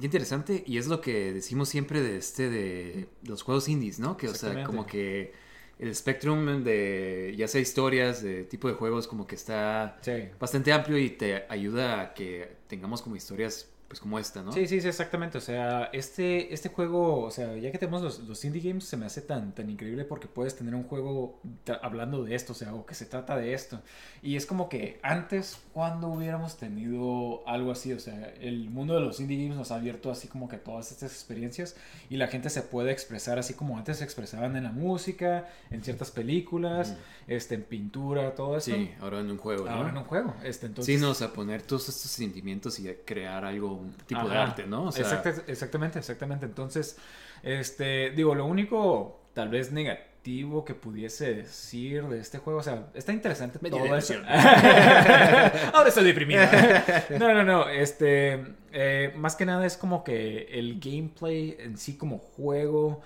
interesante y es lo que decimos siempre de este, de los juegos indies, ¿no? Que, o sea, como que el spectrum de, ya sea historias, de tipo de juegos, como que está Sí. bastante amplio y te ayuda a que tengamos como historias, pues como esta, ¿no? Sí, sí, sí, exactamente. O sea, este, este juego, o sea, ya que tenemos los, los indie games, se me hace tan, tan increíble porque puedes tener un juego hablando de esto, o sea, o que se trata de esto. Y es como que antes, cuando hubiéramos tenido algo así, o sea, el mundo de los indie games nos ha abierto así como que todas estas experiencias y la gente se puede expresar así como antes se expresaban en la música, en ciertas películas, este, en pintura, todo eso. Sí, ahora en un juego, ¿no? Ahora en un juego. Este, entonces, Sí, no, o sea, poner todos estos sentimientos y crear algo, tipo de arte, ¿no? O sea, Exacta- exactamente, exactamente. Entonces, este, digo, lo único tal vez negativo que pudiese decir de este juego, o sea, está interesante Me todo eso. Ahora estoy deprimido. No, no, no, este, eh, más que nada es como que el gameplay en sí como juego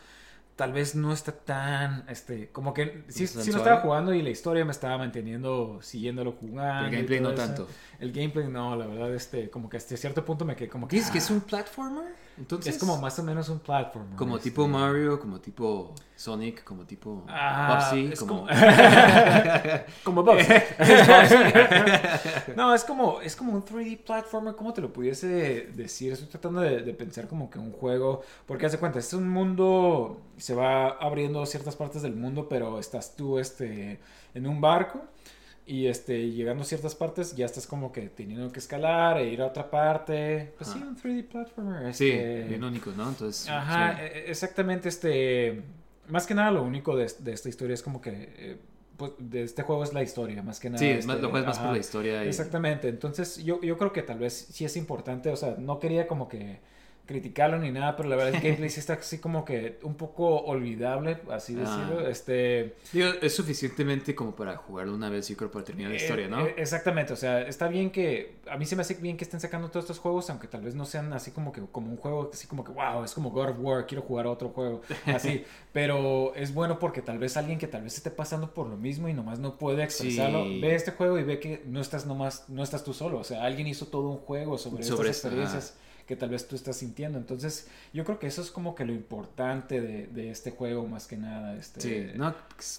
tal vez no está tan, este, como que sí, ¿No sí lo suave? estaba jugando y la historia me estaba manteniendo, siguiéndolo jugando. el gameplay no eso. tanto. El gameplay no, la verdad, este, como que hasta cierto punto me quedé como que... ¿Dices que ah, es un platformer? Entonces, es como más o menos un platform. Como tipo Mario, como tipo Sonic, como tipo Ah, Bubsy, como... como... como Bubsy. no, es como, es como un 3D platformer, ¿cómo te lo pudiese decir? Estoy tratando de, de pensar como que un juego, porque hace cuenta, es un mundo, se va abriendo ciertas partes del mundo, pero estás tú este, en un barco y este, llegando a ciertas partes ya estás como que teniendo que escalar e ir a otra parte. Pues sí, un 3D platformer. Sí, este, bien único, ¿no? Entonces, Ajá, sí. e- exactamente, este... Más que nada lo único de, de esta historia es como que... eh, pues, de este juego es la historia, más que nada. Sí, este, lo juegas más por la historia. Y... Exactamente, entonces yo, yo creo que tal vez sí es importante, o sea, no quería como que criticarlo ni nada, pero la verdad el gameplay sí está así como que un poco olvidable, así Ah. decirlo, este... Digo, es suficientemente como para jugarlo una vez, yo creo, para terminar la historia, Eh, ¿no? eh, exactamente, o sea, está bien que a mí se me hace bien que estén sacando todos estos juegos, aunque tal vez no sean así como que como un juego así como que wow, es como God of War, quiero jugar a otro juego, así, pero es bueno porque tal vez alguien que tal vez esté pasando por lo mismo y nomás no puede expresarlo, Sí. ve este juego y ve que no estás nomás no estás tú solo, o sea, alguien hizo todo un juego sobre, Sobre estas experiencias que tal vez tú estás sintiendo, entonces yo creo que eso es como que lo importante de, de este juego más que nada, este Sí, no,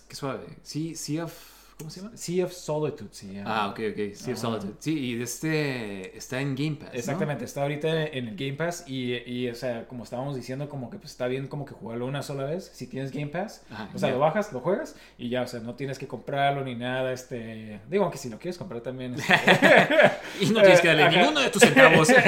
qué suave. Sí, of... ¿Cómo se llama? Sea of Solitude, sí. Ah, ok, ok. Sea of. Solitude. Sí, y este está en Game Pass, ¿no? Exactamente, está ahorita en el Game Pass y, y, o sea, como estábamos diciendo, como que pues está bien como que jugarlo una sola vez, si tienes Game Pass, Ajá, o sea, lo bajas, lo juegas y ya, o sea, no tienes que comprarlo ni nada, este, digo, aunque si lo quieres comprar también, este, Y no tienes que darle Eh, Ajá. ninguno de tus centavos.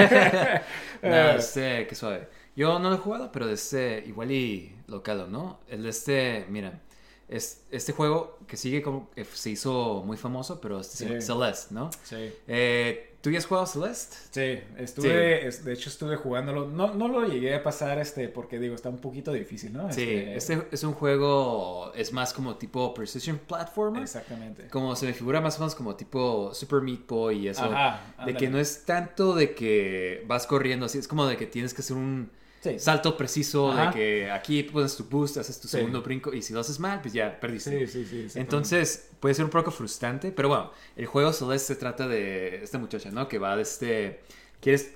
Eh. no, este, qué suave. Yo no lo he jugado, pero de este, igual y local, ¿no? El de este, mira, es, este juego que sigue como, se hizo muy famoso, pero este Sí. Celeste, ¿no? sí. Eh, ¿Tú ya has jugado Celeste? Sí, estuve, es- de hecho estuve jugándolo, no, no lo llegué a pasar, este, porque digo, está un poquito difícil, ¿no? Sí, Este, este es un juego, es más como tipo Precision Platformer. Exactamente. Como se me figura más o menos como tipo Super Meat Boy y eso. Ajá, de que no es tanto de que vas corriendo así, es como de que tienes que hacer un Sí. salto preciso, Ajá. de que aquí pones tu boost, haces tu Sí. segundo brinco y si lo haces mal, pues ya perdiste. Sí, sí, sí. exactamente. Entonces puede ser un poco frustrante, pero bueno, el juego Celeste se trata de esta muchacha, ¿no? Que va de este... Quieres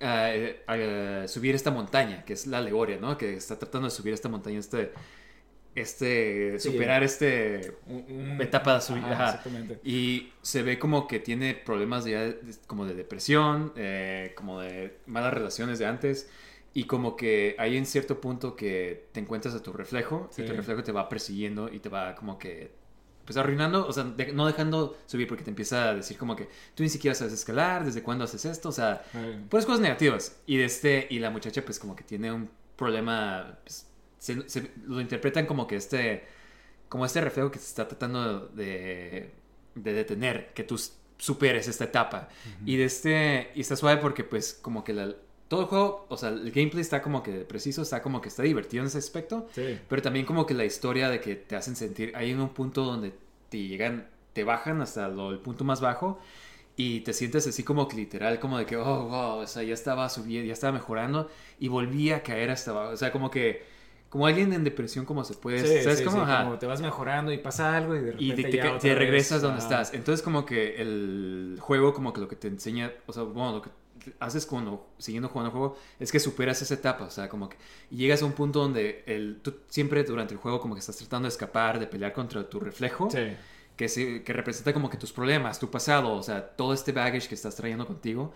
ah, eh, ah, subir esta montaña, que es la alegoria, ¿no? Que está tratando de subir esta montaña, este... Este... Sí. Superar este... Un- un- etapa de su vida, Ajá, ajá. Exactamente. Y se ve como que tiene problemas ya de- como de depresión, eh, como de malas relaciones de antes. Y como que hay en cierto punto que te encuentras a tu reflejo Sí. y tu reflejo te va persiguiendo y te va como que pues arruinando, o sea, de- no dejando subir porque te empieza a decir como que tú ni siquiera sabes escalar, desde cuándo haces esto, o sea, Eh, puras cosas negativas. Y de este y la muchacha pues como que tiene un problema pues, se, se- lo interpretan como que este como este reflejo que se está tratando de, de detener, que tú superes esta etapa. Y de este y está suave porque pues como que la- todo el juego, o sea, el gameplay está como que preciso, está como que está divertido en ese aspecto. Sí. Pero también como que la historia de que te hacen sentir, hay en un punto donde te llegan, te bajan hasta lo- el punto más bajo y te sientes así como que literal, como de que, oh, wow, o sea, ya estaba subiendo, ya estaba mejorando y volví a caer hasta abajo. O sea, como que, como alguien en depresión, como se puede, Sí, ¿sabes sí, cómo? Ajá. como te vas mejorando y pasa algo y de Y repente te, te- ya te vez, regresas donde ajá. estás. Entonces como que el juego como que lo que te enseña, o sea, bueno, lo que haces cuando siguiendo jugando el juego es que superas esa etapa, o sea, como que y llegas a un punto donde el, tú siempre durante el juego como que estás tratando de escapar, de pelear contra tu reflejo, Sí. que, se- que representa como que tus problemas, tu pasado, o sea, todo este baggage que estás trayendo contigo.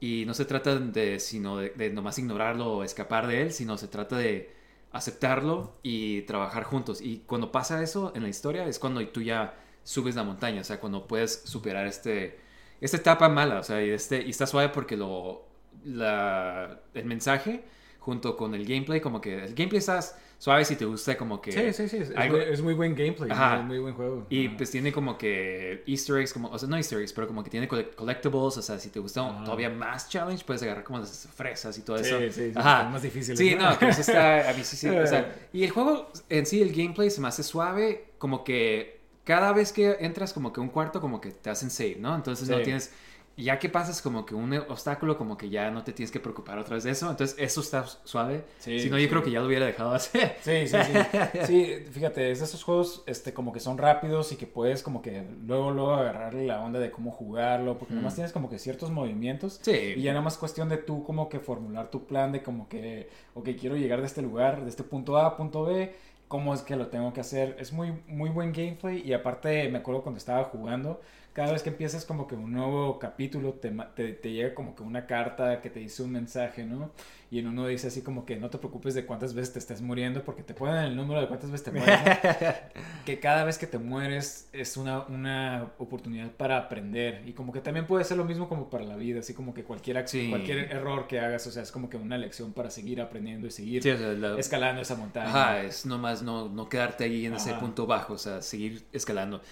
Y no se trata de, sino de, de nomás ignorarlo o escapar de él, sino se trata de aceptarlo y trabajar juntos. Y cuando pasa eso en la historia es cuando tú ya subes la montaña, o sea, cuando puedes superar este, esta etapa mala, o sea, y, este, y está suave porque lo, la, el mensaje junto con el gameplay, como que el gameplay está suave si te gusta como que... Sí, sí, sí. Es, algo- muy, es muy buen gameplay. Ajá. Es muy buen juego. y Ajá. pues tiene como que easter eggs, como, o sea, no easter eggs, pero como que tiene collectibles, o sea, si te gusta Ajá. todavía más challenge, puedes agarrar como las fresas y todo Sí, eso. sí, sí, Ajá. más difíciles, Sí, ¿no? no, que eso está, a mí sí, sí, o sea, y el juego en sí, el gameplay se me hace suave, como que cada vez que entras como que un cuarto, como que te hacen save, ¿no? Entonces no tienes, ya que pasas como que un obstáculo, como que ya no te tienes que preocupar otra vez de eso, entonces eso está suave. Sí, si no, yo creo que ya lo hubiera dejado hacer. Sí, sí, sí. Sí, fíjate, es de esos juegos este, como que son rápidos y que puedes como que luego, luego agarrarle la onda de cómo jugarlo, porque nomás tienes como que ciertos movimientos. Sí. Y ya nada más cuestión de tú como que formular tu plan de como que, ok, quiero llegar de este lugar, de este punto A a punto B, cómo es que lo tengo que hacer. Es muy, muy buen gameplay y aparte me acuerdo cuando estaba jugando, cada vez que empiezas como que un nuevo capítulo te, te, te llega como que una carta que te dice un mensaje, ¿no? Y en uno dice así como que no te preocupes de cuántas veces te estés muriendo porque te ponen el número de cuántas veces te mueres. ¿no? que cada vez que te mueres es una, una oportunidad para aprender y como que también puede ser lo mismo como para la vida, así como que cualquier, ac- Sí. cualquier error que hagas, o sea, es como que una lección para seguir aprendiendo y seguir Sí, o sea, la- escalando esa montaña. Ajá, es nomás no, no quedarte ahí en ese Ajá. punto bajo, o sea, seguir escalando.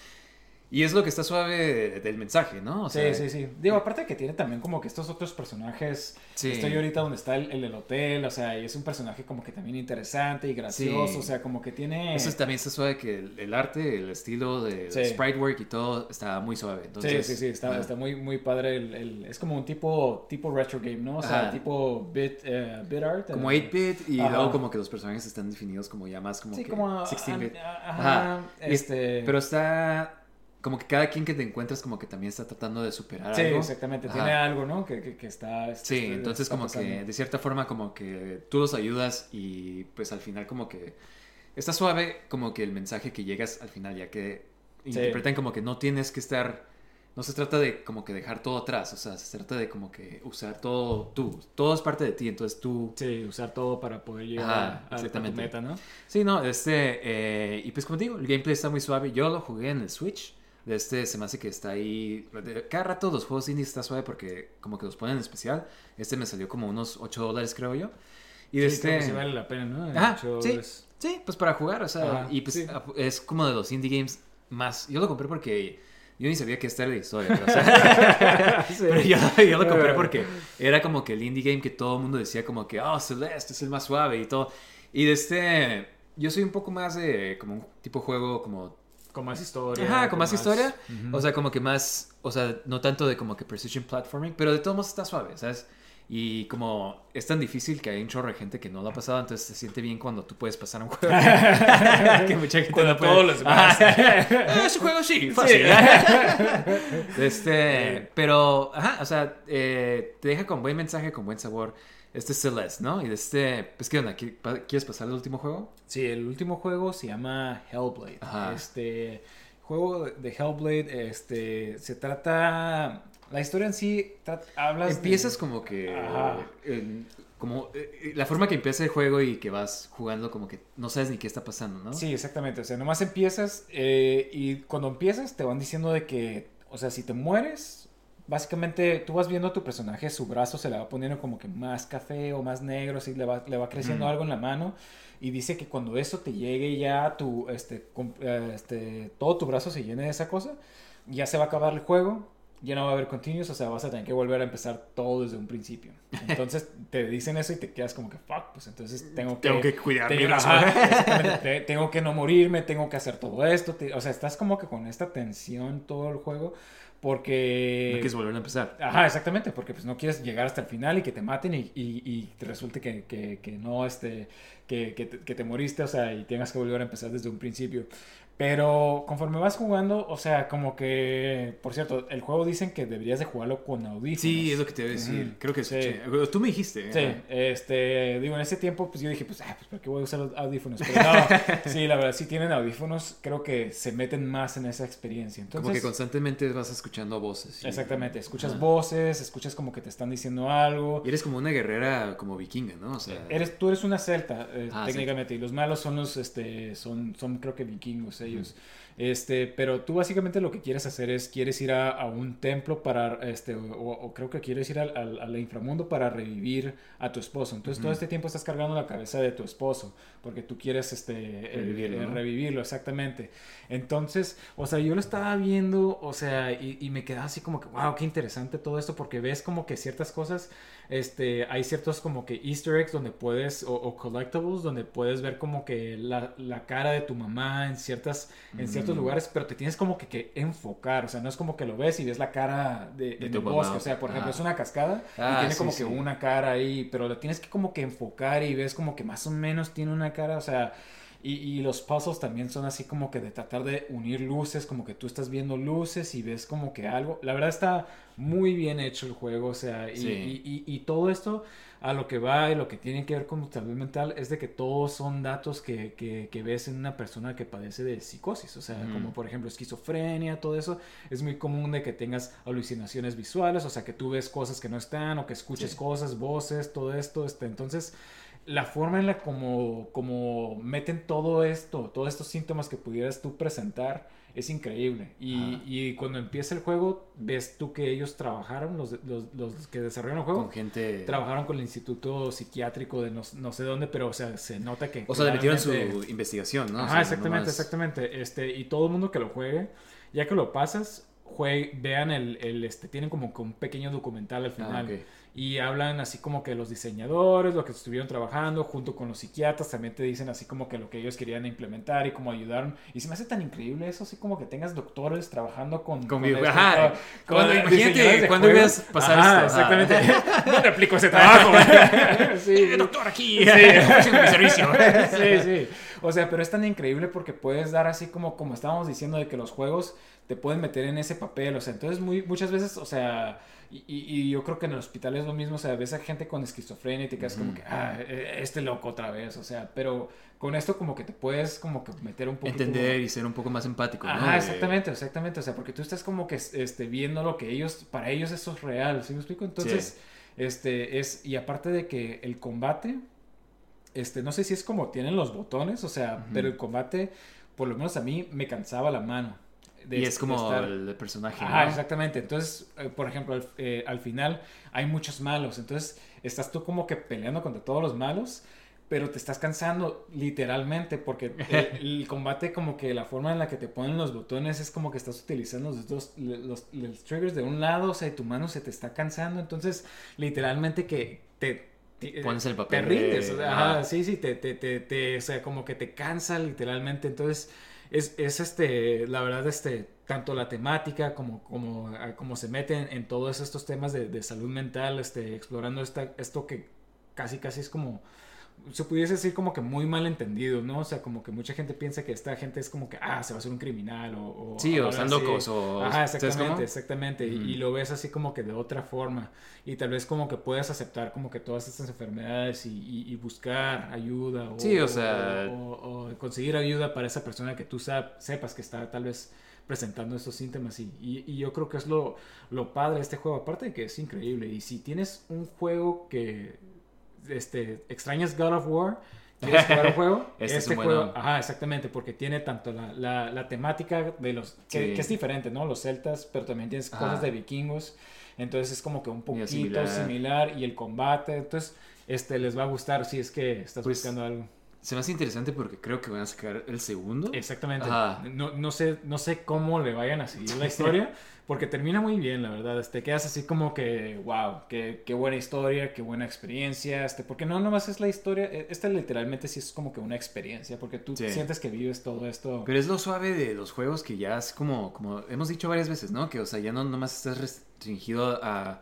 Y es lo que está suave de- del mensaje, ¿no? O sea, Sí, sí, sí. Digo, aparte que tiene también como que estos otros personajes. Sí. Estoy ahorita donde está el, el del hotel, o sea, y es un personaje como que también interesante y gracioso, Sí. o sea, como que tiene... Eso es- también está suave que el, el arte, el estilo de Sí. sprite work y todo está muy suave. Entonces, sí, sí, sí, está, ajá. está muy, muy padre. El, es como un tipo, tipo retro game, ¿no? O sea, Ajá. tipo bit, eh, bit art. Como eh, 8-bit y Ajá. luego como que los personajes están definidos como ya más como Sí, que como... 16-bit. ah, Ajá. Ajá, Y- este... Pero está como que cada quien que te encuentras como que también está tratando de superar Sí, algo. exactamente. Ajá. Tiene algo, ¿no? Que, que, que está... este, Sí, este, entonces está como que de cierta forma como que tú los ayudas y pues al final como que está suave como que el mensaje que llegas al final ya que interpretan como que no tienes que estar, no se trata de como que dejar todo atrás, o sea, se trata de como que usar todo tú, todo es parte de ti, entonces tú... Sí, usar todo para poder llegar Ajá, a- a, a tu exactamente. meta, ¿no? Sí, no, este, eh, y pues como digo, el gameplay está muy suave, yo lo jugué en el Switch. De este se me hace que está ahí. Cada rato los juegos indie está suave porque como que los ponen en especial. Este me salió como unos 8 dólares, creo yo. Y de Sí, creo este. que sí vale la pena, ¿no? Ajá, Ocho sí. dólares. Sí, pues para jugar, o sea, Ajá, y pues sí. a- es como de los indie games más. Yo lo compré porque yo ni sabía que esta era la historia, pero, o sea, pero yo, yo lo compré porque era como que el indie game que todo el mundo decía como que, oh, Celeste es el más suave y todo. Y de este, yo soy un poco más de como un tipo de juego como Con más historia. Ajá, con más historia. O sea, como que más, o sea, no tanto de como que precision platforming, pero de todos modos está suave, ¿sabes? Y como es tan difícil que hay un chorro de gente que no lo ha pasado, entonces se siente bien cuando tú puedes pasar un juego. que mucha gente Cuando no puede. todos los demás. Ah, ese juego sí, fácil. este, pero, ajá, o sea, eh, te deja con buen mensaje, con buen sabor. Este es Celeste, ¿no? Y de este, pues, ¿qué onda? ¿Qui- pa- ¿Quieres pasar al último juego? Sí, el último juego se llama Hellblade. Ajá. Este juego de Hellblade, este, se trata, la historia en sí, hablas de- Empiezas como que como eh, la forma que empieza el juego y que vas jugando como que no sabes ni qué está pasando, ¿no? Sí, exactamente. O sea, nomás empiezas eh, y cuando empiezas te van diciendo de que, o sea, si te mueres, básicamente tú vas viendo a tu personaje, su brazo se le va poniendo como que más café o más negro, así le va, le va creciendo algo en la mano y dice que cuando eso te llegue ya tu, este, este, todo tu brazo se llene de esa cosa, ya se va a acabar el juego ya no va a haber continuos, o sea, vas a tener que volver a empezar todo desde un principio. Entonces te dicen eso y te quedas como que, fuck, pues entonces tengo que... Tengo que cuidar tengo que no morirme, tengo que hacer todo esto. o sea, estás como que con esta tensión todo el juego porque... No quieres volver a empezar. Ajá, exactamente, porque pues no quieres llegar hasta el final y que te maten y, y, te resulte que, que, que no, este, que, que, te, que te moriste, o sea, y tengas que volver a empezar desde un principio. Pero conforme vas jugando, o sea, como que, por cierto, el juego dicen que deberías de jugarlo con audífonos. Sí, es lo que te iba a decir. Creo que sí. Tú me dijiste. Sí, este, digo, en ese tiempo, pues yo dije, pues, ah, pues, ¿para qué voy a usar audífonos? Pero no, sí, la verdad, si tienen audífonos, creo que se meten más en esa experiencia. Entonces, como que constantemente vas escuchando voces. Exactamente, escuchas voces, escuchas como que te están diciendo algo. Y eres como una guerrera como vikinga, ¿no? O sea... Eres, tú eres una celta, eh, ah, técnicamente, y los malos son los, este, son, son creo que vikingos ellos. Este, pero tú básicamente lo que quieres hacer es, quieres ir a, un templo para, este, o, creo que quieres ir al, al, inframundo para revivir a tu esposo. Entonces todo este tiempo estás cargando la cabeza de tu esposo, porque tú quieres este, eh, revivirlo, revivirlo, exactamente. Entonces, o sea, yo lo estaba viendo, o sea, y, y me quedaba así como que, wow, qué interesante todo esto, porque ves como que ciertas cosas este, hay ciertos como que easter eggs donde puedes, o, collectibles, donde puedes ver como que la, la, cara de tu mamá en, ciertas, en ciertos lugares, pero te tienes como que, que, enfocar, o sea, no es como que lo ves y ves la cara de, de, bosque, o sea, por ejemplo, es una cascada y ah, tiene como que una cara ahí, pero lo tienes que como que enfocar y ves como que más o menos tiene una cara, o sea... Y, y, los puzzles también son así como que de tratar de unir luces, como que tú estás viendo luces y ves como que algo. La verdad está muy bien hecho el juego, o sea, y, y, todo esto a lo que va y lo que tiene que ver con tu salud mental es de que todos son datos que, que, que ves en una persona que padece de psicosis, o sea, como por ejemplo esquizofrenia, todo eso. Es muy común de que tengas alucinaciones visuales, o sea, que tú ves cosas que no están o que escuches cosas, voces, todo esto. Este, entonces la forma en la como, como meten todo esto, todos estos síntomas que pudieras tú presentar, es increíble. Y, y, cuando empieza el juego, ves tú que ellos trabajaron, los, los, los, que desarrollaron el juego. Con gente. Trabajaron con el instituto psiquiátrico de no, no sé dónde, pero o sea, se nota que. O sea, le metieron su investigación, ¿no? Ajá, exactamente, exactamente. Este, y todo el mundo que lo juegue, ya que lo pasas, juegue, vean el, el, este, tienen como un pequeño documental al ah, final y hablan así como que los diseñadores, lo que estuvieron trabajando junto con los psiquiatras, también te dicen así como que lo que ellos querían implementar y cómo ayudaron. Y se me hace tan increíble eso, así como que tengas doctores trabajando con... Con, ajá, cuando, imagínate cuando ibas a pasar esto. exactamente. no replico ese trabajo. sí, doctor aquí, sí. mi servicio. sí, sí. O sea, pero es tan increíble porque puedes dar así como, como estábamos diciendo de que los juegos te pueden meter en ese papel. O sea, entonces muy, muchas veces, o sea y, yo creo que en el hospital es lo mismo, o sea, ves a gente con esquizofrenia y te quedas como que, ah, e, este loco otra vez, o sea, pero con esto como que te puedes como que meter un poco... Entender y ser un poco más empático, ¿no? Ah, exactamente, exactamente, o sea, porque tú estás como que este, viendo lo que ellos, para ellos eso es real, ¿sí me explico? Entonces, este, es, y aparte de que el combate, este, no sé si es como tienen los botones, o sea, pero el combate, por lo menos a mí, me cansaba la mano y es como el personaje. Ah, exactamente. Entonces, eh, por ejemplo, eh, al, final hay muchos malos. Entonces, estás tú como que peleando contra todos los malos, pero te estás cansando literalmente porque el, combate como que la forma en la que te ponen los botones es como que estás utilizando los dos los, triggers de un lado, o sea, y tu mano se te está cansando. Entonces, literalmente que te pones el papel. Te rindes. sí, sí, te, te, te, o sea, como que te cansa literalmente. Entonces, es, es este, la verdad, este, tanto la temática como, como, como se meten en todos estos temas de, de salud mental, este, explorando esta, esto que casi, casi es como se pudiese decir como que muy mal entendido, ¿no? O sea, como que mucha gente piensa que esta gente es como que, ah, se va a hacer un criminal o... sí, o están locos o... Ajá, exactamente, exactamente. Y, lo ves así como que de otra forma. Y tal vez como que puedas aceptar como que todas estas enfermedades y, buscar ayuda o... Sí, o sea... O, conseguir ayuda para esa persona que tú sepas que está tal vez presentando estos síntomas y, y, yo creo que es lo, lo padre de este juego, aparte de que es increíble y si tienes un juego que este, extrañas God of War, quieres jugar un juego, Este este, es un juego, bueno. ajá, exactamente, porque tiene tanto la, la, la temática de los, que, Sí. que es diferente, ¿no? Los celtas, pero también tienes Ajá. cosas de vikingos, entonces es como que un poquito similar. similar. y el combate, entonces, este, les va a gustar si es que estás Pues, buscando algo. Se me hace interesante porque creo que van a sacar el segundo. Exactamente. No, no, sé, no sé cómo le vayan a seguir la historia, porque termina muy bien, la verdad. Te quedas así como que, wow, qué, qué buena historia, qué buena experiencia. Este, porque no nomás es la historia, eh, esta literalmente sí es como que una experiencia, porque tú Sí. sientes que vives todo esto. Pero es lo suave de los juegos que ya es como, como hemos dicho varias veces, ¿no? Que, o sea, ya no nomás estás restringido a,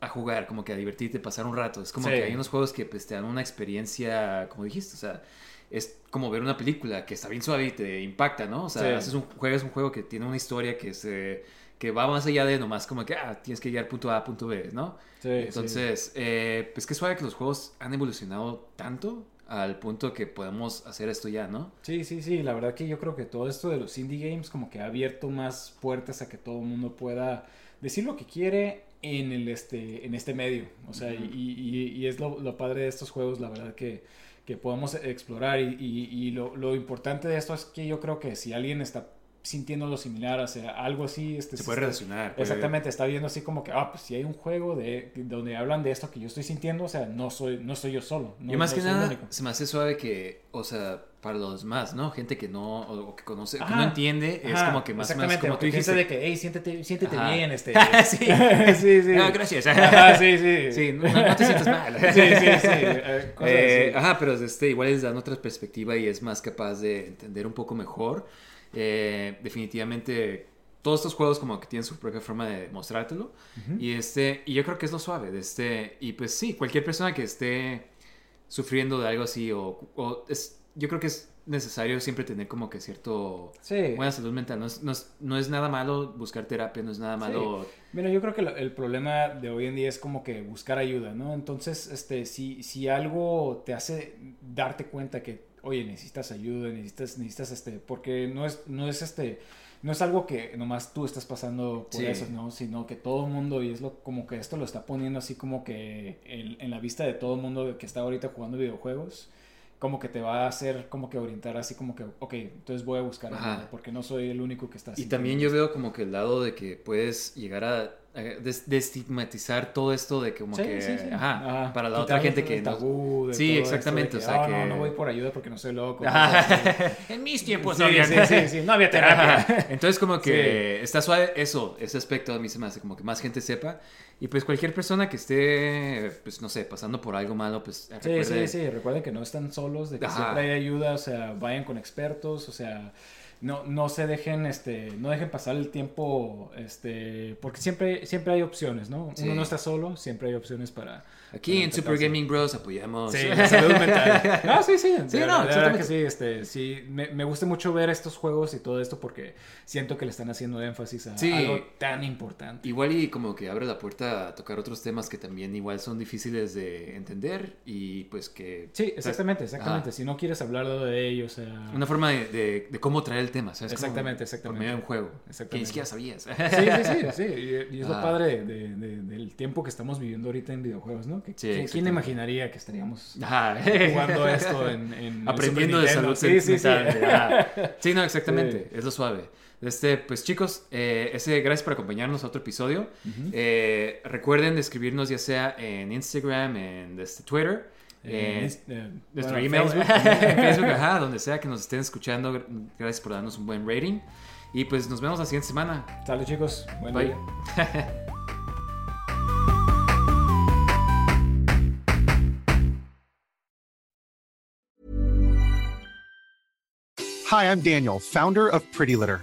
a jugar, como que a divertirte, pasar un rato. Es como Sí. que hay unos juegos que pues, te dan una experiencia, como dijiste, o sea, es como ver una película que está bien suave y te impacta, ¿no? O sea, Sí. haces un, juegas un juego que tiene una historia que se que va más allá de nomás como que, ah, tienes que llegar punto A a punto B, ¿no? Sí, Entonces, eh, pues qué suave que los juegos han evolucionado tanto al punto que podemos hacer esto ya, ¿no? Sí, sí, sí, la verdad que yo creo que todo esto de los indie games como que ha abierto más puertas a que todo el mundo pueda decir lo que quiere en, el, este, en este medio. O sea, y, y- y es lo, lo padre de estos juegos, la verdad que, que podemos explorar y, y- y lo, lo importante de esto es que yo creo que si alguien está sintiendo lo similar, o sea, algo así, este, Se puede relacionar. puede- Exactamente, está viendo así como que, ah, pues si hay un juego de, donde hablan de esto que yo estoy sintiendo, o sea, no soy, no soy yo solo. No, y más no que nada, único. se me hace suave que, o sea, para los demás, ¿no? Gente que no, o, que conoce, que no entiende, es como que más o menos exactamente, como tú dijiste. de que, hey, siéntete, siéntete Ajá. bien, este. sí. sí, sí. Ah, gracias. Ajá, sí, sí. Sí, no, no te sientas mal. Sí, sí, sí. eh, Eh, ajá, pero este, igual les dan otra perspectiva y es más capaz de entender un poco mejor. Eh, definitivamente, todos estos juegos como que tienen su propia forma de mostrártelo. Y este, y yo creo que es lo suave de este. Y pues sí, cualquier persona que esté sufriendo de algo así, o, o es, yo creo que es necesario siempre tener como que cierto Sí. buena salud mental. No es, no es, no es nada malo buscar terapia, no es nada malo. Mira, yo creo que el problema de hoy en día es como que buscar ayuda, ¿no? Entonces, este, si, si algo te hace darte cuenta que, oye, necesitas ayuda, necesitas, necesitas, este, porque no es, no es, este, no es algo que nomás tú estás pasando por Sí. eso, ¿no? Sino que todo el mundo, y es lo, como que esto lo está poniendo así como que en, en la vista de todo el mundo que está ahorita jugando videojuegos, como que te va a hacer como que orientar así como que, ok, entonces voy a buscar ayuda, porque no soy el único que está Y sintiendo también yo veo como que el lado de que puedes llegar a, a des- destigmatizar todo esto de como Sí, que, sí, sí. ajá, Ajá. para la otra gente que no- tabú de Sí, todo esto exactamente, de o sea "Ah, que- no, no voy por ayuda porque no soy loco. En mis tiempos Sí, no había- sí, sí, sí, no había terapia. Ajá. Entonces como que está suave eso, ese aspecto a mí se me hace como que más gente sepa y pues cualquier persona que esté, pues no sé, pasando por algo malo, pues Sí, recuerde- sí, sí, recuerden que no están solos, de que Ajá. siempre hay ayuda, o sea, vayan con expertos, o sea, no, no se dejen, este, no dejen pasar el tiempo, este, porque siempre, siempre hay opciones, ¿no? Sí. Uno no está solo, siempre hay opciones para... Aquí para en Super. Gaming Bros apoyamos. Sí, la salud mental. No, sí, sí. Sí, de no, de que sí, este, sí. Me, me gusta mucho ver estos juegos y todo esto porque siento que le están haciendo énfasis a Sí. algo tan importante. Igual y como que abre la puerta a tocar otros temas que también igual son difíciles de entender y pues que... Sí, exactamente, exactamente. Ajá. Si no quieres hablar de ello, o sea... Una forma de, de- de cómo traer el tema, ¿sabes? Como Exactamente, Por exactamente. medio de un juego. Que Exactamente. ni siquiera sabías. Sí, sí, sí, sí. Y, y es lo Ah. padre de- de- del tiempo que estamos viviendo ahorita en videojuegos, ¿no? Que, Sí, ¿quién- ¿Quién exactamente. imaginaría que estaríamos Ajá. jugando esto en, en Aprendiendo de salud? Sí, sí, sí. Ajá. Sí, no, exactamente. Es lo suave. Este, pues chicos, eh, ese, gracias por acompañarnos a otro episodio. Eh, recuerden de escribirnos ya sea en Instagram, en este, Twitter, Eh, eh, nuestro bueno, email, Facebook. Facebook, ajá, donde sea que nos estén escuchando. Gracias por darnos un buen rating. Y pues nos vemos la siguiente semana. Sale chicos, buen Bye. día. Hi, I'm Daniel, founder of Pretty Litter.